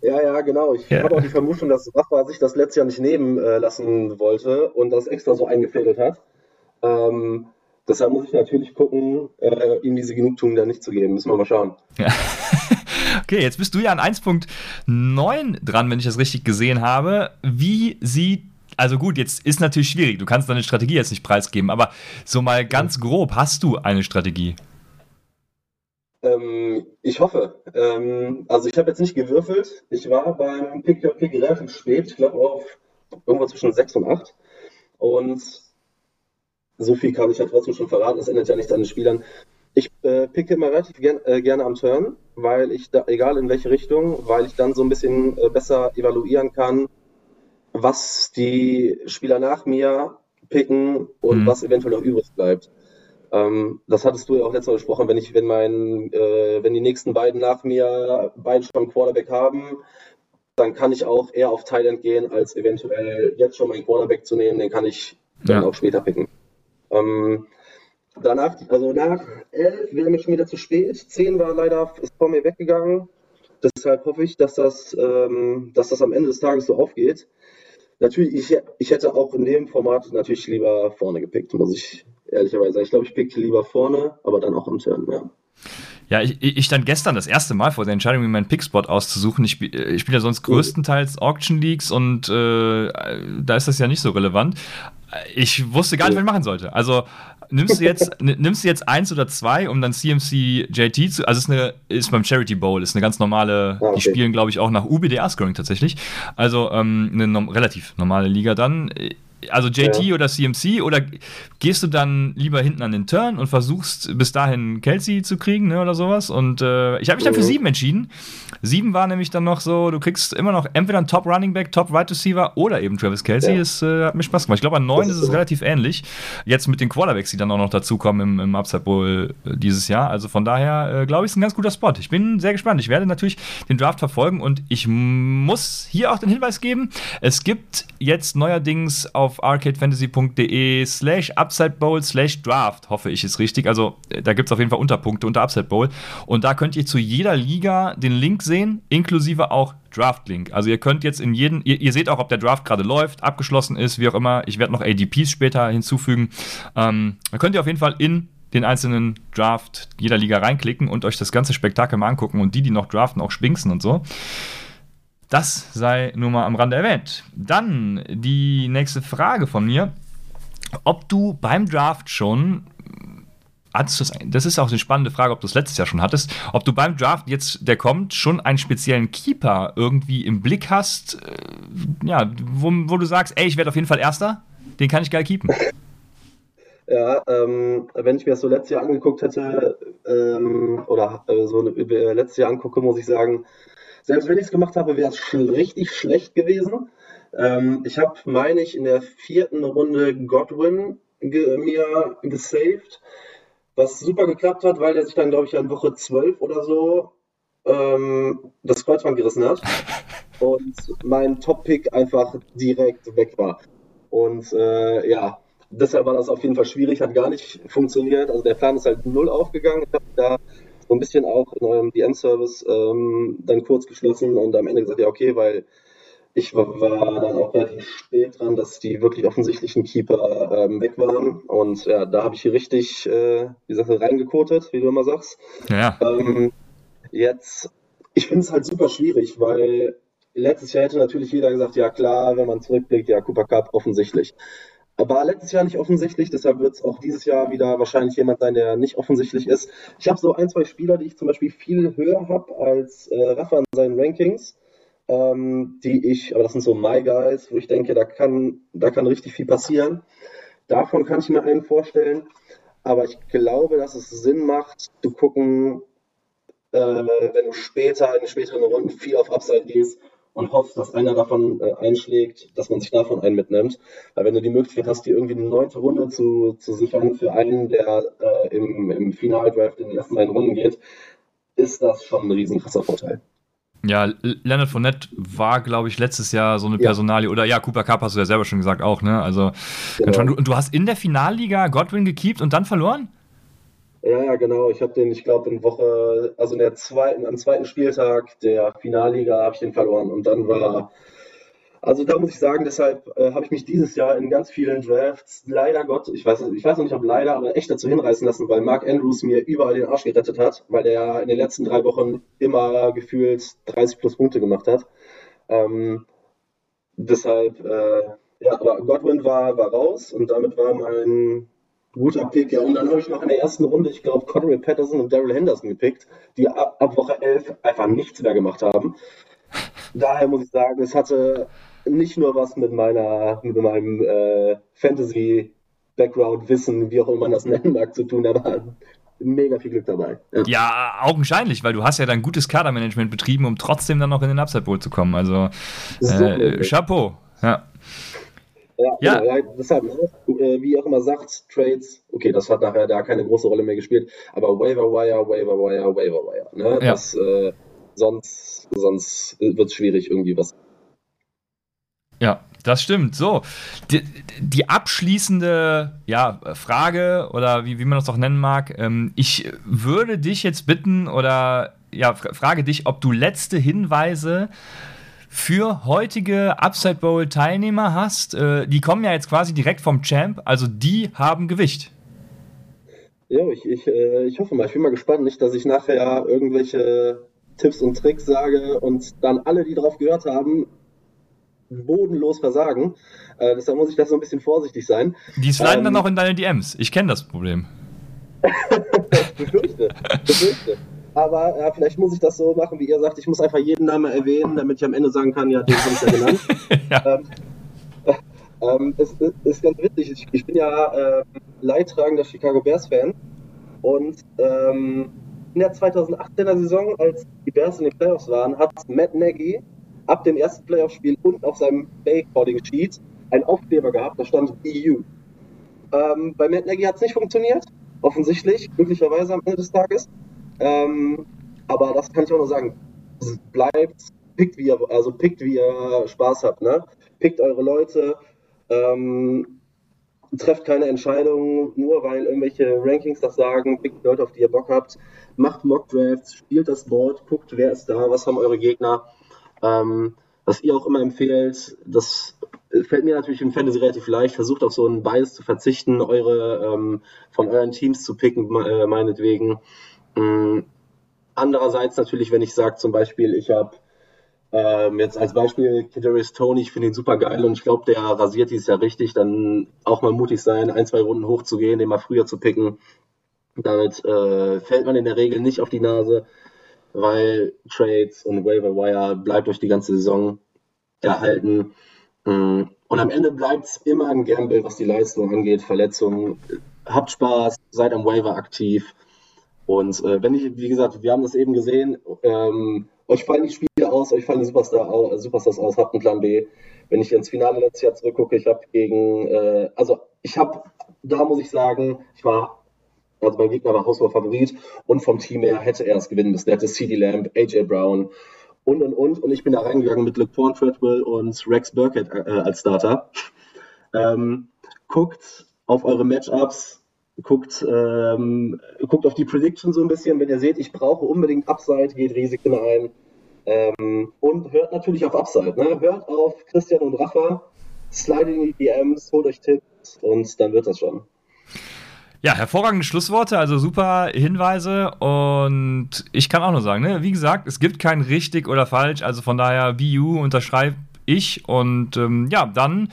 Ja, ja, genau. Ich ja. habe auch die Vermutung, dass Rafa sich das letztes Jahr nicht nehmen äh, lassen wollte und das extra so eingefädelt hat. Ähm, deshalb muss ich natürlich gucken, äh, ihm diese Genugtuung da nicht zu geben. Müssen wir mal schauen. Ja. okay, jetzt bist du ja an 1.9 dran, wenn ich das richtig gesehen habe. Wie sieht also gut, jetzt ist natürlich schwierig. Du kannst deine Strategie jetzt nicht preisgeben, aber so mal ganz grob, hast du eine Strategie? Ähm, ich hoffe. Ähm, also ich habe jetzt nicht gewürfelt. Ich war beim Pick Your Pick relativ spät. Ich glaube auf irgendwo zwischen 6 und 8. Und so viel kann ich ja trotzdem schon verraten. Das ändert ja nichts an den Spielern. Ich äh, picke immer relativ gern, äh, gerne am Turn, weil ich da, egal in welche Richtung, weil ich dann so ein bisschen äh, besser evaluieren kann, was die Spieler nach mir picken und mhm. was eventuell noch übrig bleibt. Ähm, das hattest du ja auch letztes Mal besprochen, wenn ich, wenn mein, äh, wenn die nächsten beiden nach mir beide schon Quarterback haben, dann kann ich auch eher auf Thailand gehen, als eventuell jetzt schon meinen Quarterback zu nehmen, den kann ich dann ja. auch später picken. Ähm, danach, also nach 11 wäre mir schon wieder zu spät. 10 war leider, ist vor mir weggegangen. Deshalb hoffe ich, dass das, ähm, dass das am Ende des Tages so aufgeht. Natürlich, ich, ich hätte auch in dem Format natürlich lieber vorne gepickt, muss ich ehrlicherweise sagen. Ich glaube, ich pickte lieber vorne, aber dann auch im Turn, ja. Ja, ich, ich stand gestern das erste Mal vor der Entscheidung, mir meinen Pickspot auszusuchen. Ich, ich spiele ja sonst größtenteils Auction Leagues und äh, da ist das ja nicht so relevant. Ich wusste gar nicht, was ich machen sollte. Also nimmst du jetzt, nimmst du jetzt eins oder zwei, um dann CMC JT zu. Also es ist, eine, ist beim Charity Bowl, ist eine ganz normale, okay. die spielen, glaube ich, auch nach UBDA-Scoring tatsächlich. Also ähm, eine no relativ normale Liga dann also JT ja. oder CMC oder gehst du dann lieber hinten an den Turn und versuchst bis dahin Kelsey zu kriegen ne, oder sowas? Und äh, ich habe mich dann für mhm. sieben entschieden. Sieben war nämlich dann noch so, du kriegst immer noch entweder einen Top Running Back, Top Right Receiver oder eben Travis Kelsey. Ja. Das äh, hat mir Spaß gemacht. Ich glaube, an neun ist, ist es so. relativ ähnlich. Jetzt mit den Quarterbacks, die dann auch noch dazukommen im, im Upside Bowl äh, dieses Jahr. Also von daher äh, glaube ich, ist ein ganz guter Spot. Ich bin sehr gespannt. Ich werde natürlich den Draft verfolgen und ich muss hier auch den Hinweis geben: Es gibt jetzt neuerdings auf auf arcadefantasy.de slash Upside Bowl slash Draft, hoffe ich, ist richtig. Also äh, da gibt es auf jeden Fall Unterpunkte unter Upside Bowl. Und da könnt ihr zu jeder Liga den Link sehen, inklusive auch Draft-Link. Also ihr könnt jetzt in jeden, ihr, ihr, seht auch, ob der Draft gerade läuft, abgeschlossen ist, wie auch immer. Ich werde noch ADPs später hinzufügen. Ähm, da könnt ihr auf jeden Fall in den einzelnen Draft jeder Liga reinklicken und euch das ganze Spektakel mal angucken und die, die noch draften, auch schwingsen und so. Das sei nur mal am Rande erwähnt. Dann die nächste Frage von mir. Ob du beim Draft schon das ist auch eine spannende Frage, ob du es letztes Jahr schon hattest, ob du beim Draft jetzt, der kommt, schon einen speziellen Keeper irgendwie im Blick hast, äh, ja, wo, wo du sagst, ey, ich werde auf jeden Fall Erster, den kann ich geil keepen. Ja, ähm, wenn ich mir das so letztes Jahr angeguckt hätte, ähm, oder äh, so äh, letztes Jahr angucke, muss ich sagen, selbst wenn ich es gemacht habe, wäre es schon richtig schlecht gewesen. Ähm, ich habe, meine ich, in der vierten Runde Godwin ge mir gesaved, was super geklappt hat, weil der sich dann, glaube ich, in Woche 12 oder so ähm, das Kreuzband gerissen hat und mein Top-Pick einfach direkt weg war. Und äh, ja, deshalb war das auf jeden Fall schwierig, hat gar nicht funktioniert. Also der Plan ist halt null aufgegangen. Ich habe da so ein bisschen auch in eurem DM-Service ähm, dann kurz geschlossen und am Ende gesagt, ja, okay, weil ich war, war dann auch relativ spät dran, dass die wirklich offensichtlichen Keeper ähm, weg waren. Und ja, da habe ich hier richtig äh, die Sache reingekotet, wie du immer sagst. Ja. Ähm, jetzt, ich finde es halt super schwierig, weil letztes Jahr hätte natürlich jeder gesagt, ja klar, wenn man zurückblickt, ja, Cooper Cup offensichtlich. War letztes Jahr nicht offensichtlich, deshalb wird es auch dieses Jahr wieder wahrscheinlich jemand sein, der nicht offensichtlich ist. Ich habe so ein, zwei Spieler, die ich zum Beispiel viel höher habe als äh, Rafa in seinen Rankings, ähm, die ich, aber das sind so My Guys, wo ich denke, da kann, da kann richtig viel passieren. Davon kann ich mir einen vorstellen. Aber ich glaube, dass es Sinn macht, zu gucken, äh, wenn du später in den späteren Runden viel auf Upside gehst und hoffst, dass einer davon äh, einschlägt, dass man sich davon einen mitnimmt. Weil wenn du die Möglichkeit hast, dir irgendwie eine neunte Runde zu, zu sichern für einen, der äh, im, im Finaldraft in den ersten beiden Runden geht, ist das schon ein riesen krasser Vorteil. Ja, Leonard Fournette war, glaube ich, letztes Jahr so eine Personalie. Ja. Oder ja, Cooper Cup hast du ja selber schon gesagt auch, ne? Also, genau. und du hast in der Finalliga Godwin gekeept und dann verloren? Ja, ja, genau. Ich habe den, ich glaube, in Woche, also in der zweiten, am zweiten Spieltag der Finalliga habe ich den verloren. Und dann war, also da muss ich sagen, deshalb äh, habe ich mich dieses Jahr in ganz vielen Drafts, leider Gott, ich weiß, ich weiß noch nicht, ob leider, aber echt dazu hinreißen lassen, weil Mark Andrews mir überall den Arsch gerettet hat, weil er in den letzten drei Wochen immer gefühlt 30 plus Punkte gemacht hat. Ähm, deshalb, äh, ja, aber Godwin war, war raus und damit war mein guter Pick, ja. Und dann habe ich noch in der ersten Runde, ich glaube, Connery Patterson und Daryl Henderson gepickt, die ab, ab, Woche 11 einfach nichts mehr gemacht haben. Daher muss ich sagen, es hatte nicht nur was mit meiner, mit meinem äh, Fantasy Background, Wissen, wie auch immer man das nennen mag, zu tun, aber mega viel Glück dabei. Ja. ja. augenscheinlich, weil du hast ja dann gutes Kadermanagement betrieben, um trotzdem dann noch in den Upside Bowl zu kommen. Also äh, Chapeau. Ja. Ja, ja. Genau, ja deshalb, äh, wie auch immer sagt, Trades, okay, das hat nachher da keine große Rolle mehr gespielt, aber Waiver Wire, Waiver Wire, Waiver Wire. Ne? Ja. Das, äh, sonst sonst wird es schwierig, irgendwie was. Ja, das stimmt. So, die, die, abschließende ja, Frage oder wie, wie man das auch nennen mag, ähm, ich würde dich jetzt bitten oder ja, frage dich, ob du letzte Hinweise für heutige Upside Bowl Teilnehmer hast. Äh, die kommen ja jetzt quasi direkt vom Champ, also die haben Gewicht. Ja, ich, ich, äh, ich hoffe mal, ich bin mal gespannt, nicht, dass ich nachher irgendwelche Tipps und Tricks sage und dann alle, die drauf gehört haben, bodenlos versagen. Äh, deshalb muss ich da so ein bisschen vorsichtig sein. Die sliden ähm, dann auch in deine DMs. Ich kenne das Problem. befürchte, befürchte. Aber ja, vielleicht muss ich das so machen, wie ihr sagt. Ich muss einfach jeden Namen erwähnen, damit ich am Ende sagen kann, ja, den habe ich ja genannt. ja. Ähm, äh, ähm, es, es, ist ganz witzig. Ich, ich bin ja äh, leidtragender Chicago Bears-Fan. Und ähm, in der 2018er Saison, als die Bears in den Playoffs waren, hat Matt Nagy ab dem ersten Playoff-Spiel unten auf seinem Play-Calling-Sheet einen Aufkleber gehabt, da stand EU. Ähm, bei Matt Nagy hat es nicht funktioniert, offensichtlich, glücklicherweise am Ende des Tages. Ähm, aber das kann ich auch nur sagen. Bleibt, pickt wie ihr, also pickt wie ihr Spaß habt, ne? Pickt eure Leute, ähm, trefft keine Entscheidungen, nur weil irgendwelche Rankings das sagen, pickt Leute, auf die ihr Bock habt, macht Mockdrafts, spielt das Board, guckt, wer ist da, was haben eure Gegner. Ähm, was ihr auch immer empfehlt, das fällt mir natürlich im Fantasy relativ leicht, versucht auf so einen Bias zu verzichten, eure ähm, von euren Teams zu picken, äh, meinetwegen. Mm, andererseits natürlich, wenn ich sage zum Beispiel, ich habe ähm, jetzt als Beispiel Kadarius Tony, ich finde ihn super geil und ich glaube, der rasiert dieses Jahr richtig, dann auch mal mutig sein, ein, zwei Runden hochzugehen, den mal früher zu picken. Damit äh, fällt man in der Regel nicht auf die Nase, weil Trades und Waiver Wire bleibt durch die ganze Saison erhalten. Mm, und am Ende bleibt es immer ein Gamble, was die Leistung angeht, Verletzungen. Habt Spaß, seid am Waiver aktiv. Und äh, wenn ich, wie gesagt, wir haben das eben gesehen, ähm, euch fallen die Spiele aus, euch fallen die Superstar, Superstars aus, habt einen Plan B. Wenn ich ins Finale letztes Jahr zurückgucke, ich habe gegen, äh, also ich habe, da muss ich sagen, ich war, also mein Gegner war Hausbau Favorit und vom Team her hätte er es gewinnen müssen. Der hatte CD Lamb, AJ Brown und und und und ich bin da reingegangen mit LePorn Treadwell und Rex Burkett äh, als Starter. Ähm, guckt auf eure Matchups, guckt, ähm, guckt auf die Prediction so ein bisschen. Wenn ihr seht, ich brauche unbedingt Upside, geht Risiken ein. Ähm, und hört natürlich auf Upside. Ne? Hört auf Christian und Rafa, slide in die DMs, holt euch Tipps und dann wird das schon. Ja, hervorragende Schlussworte, also super Hinweise und ich kann auch nur sagen, ne, wie gesagt, es gibt kein richtig oder falsch, also von daher BU unterschreibe ich und ähm, ja, dann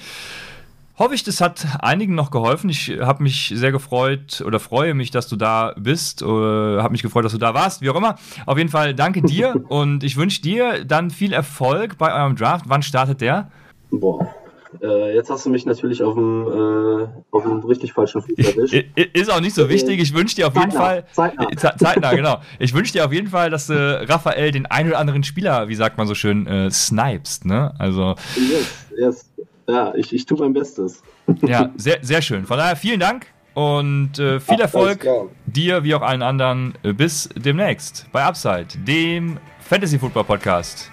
hoffe ich, das hat einigen noch geholfen. Ich habe mich sehr gefreut oder freue mich, dass du da bist. Äh, habe mich gefreut, dass du da warst, wie auch immer. Auf jeden Fall danke dir und ich wünsche dir dann viel Erfolg bei eurem Draft. Wann startet der? Boah, äh, jetzt hast du mich natürlich auf dem, äh, auf dem richtig falschen Fuß erwischt. Ist auch nicht so wichtig. Ich wünsche dir auf jeden Fall. Zeitnah. Ze- Zeitnah, genau. Ich wünsche dir auf jeden Fall, dass du Raphael den einen oder anderen Spieler, wie sagt man so schön, äh, snipest, ne? Also, Yes, yes. Ja, ich, ich tue mein Bestes. ja, sehr, sehr schön. Von daher vielen Dank und äh, viel Alles Erfolg dir wie auch allen anderen. Äh, Bis demnächst bei Upside, dem Fantasy Football Podcast.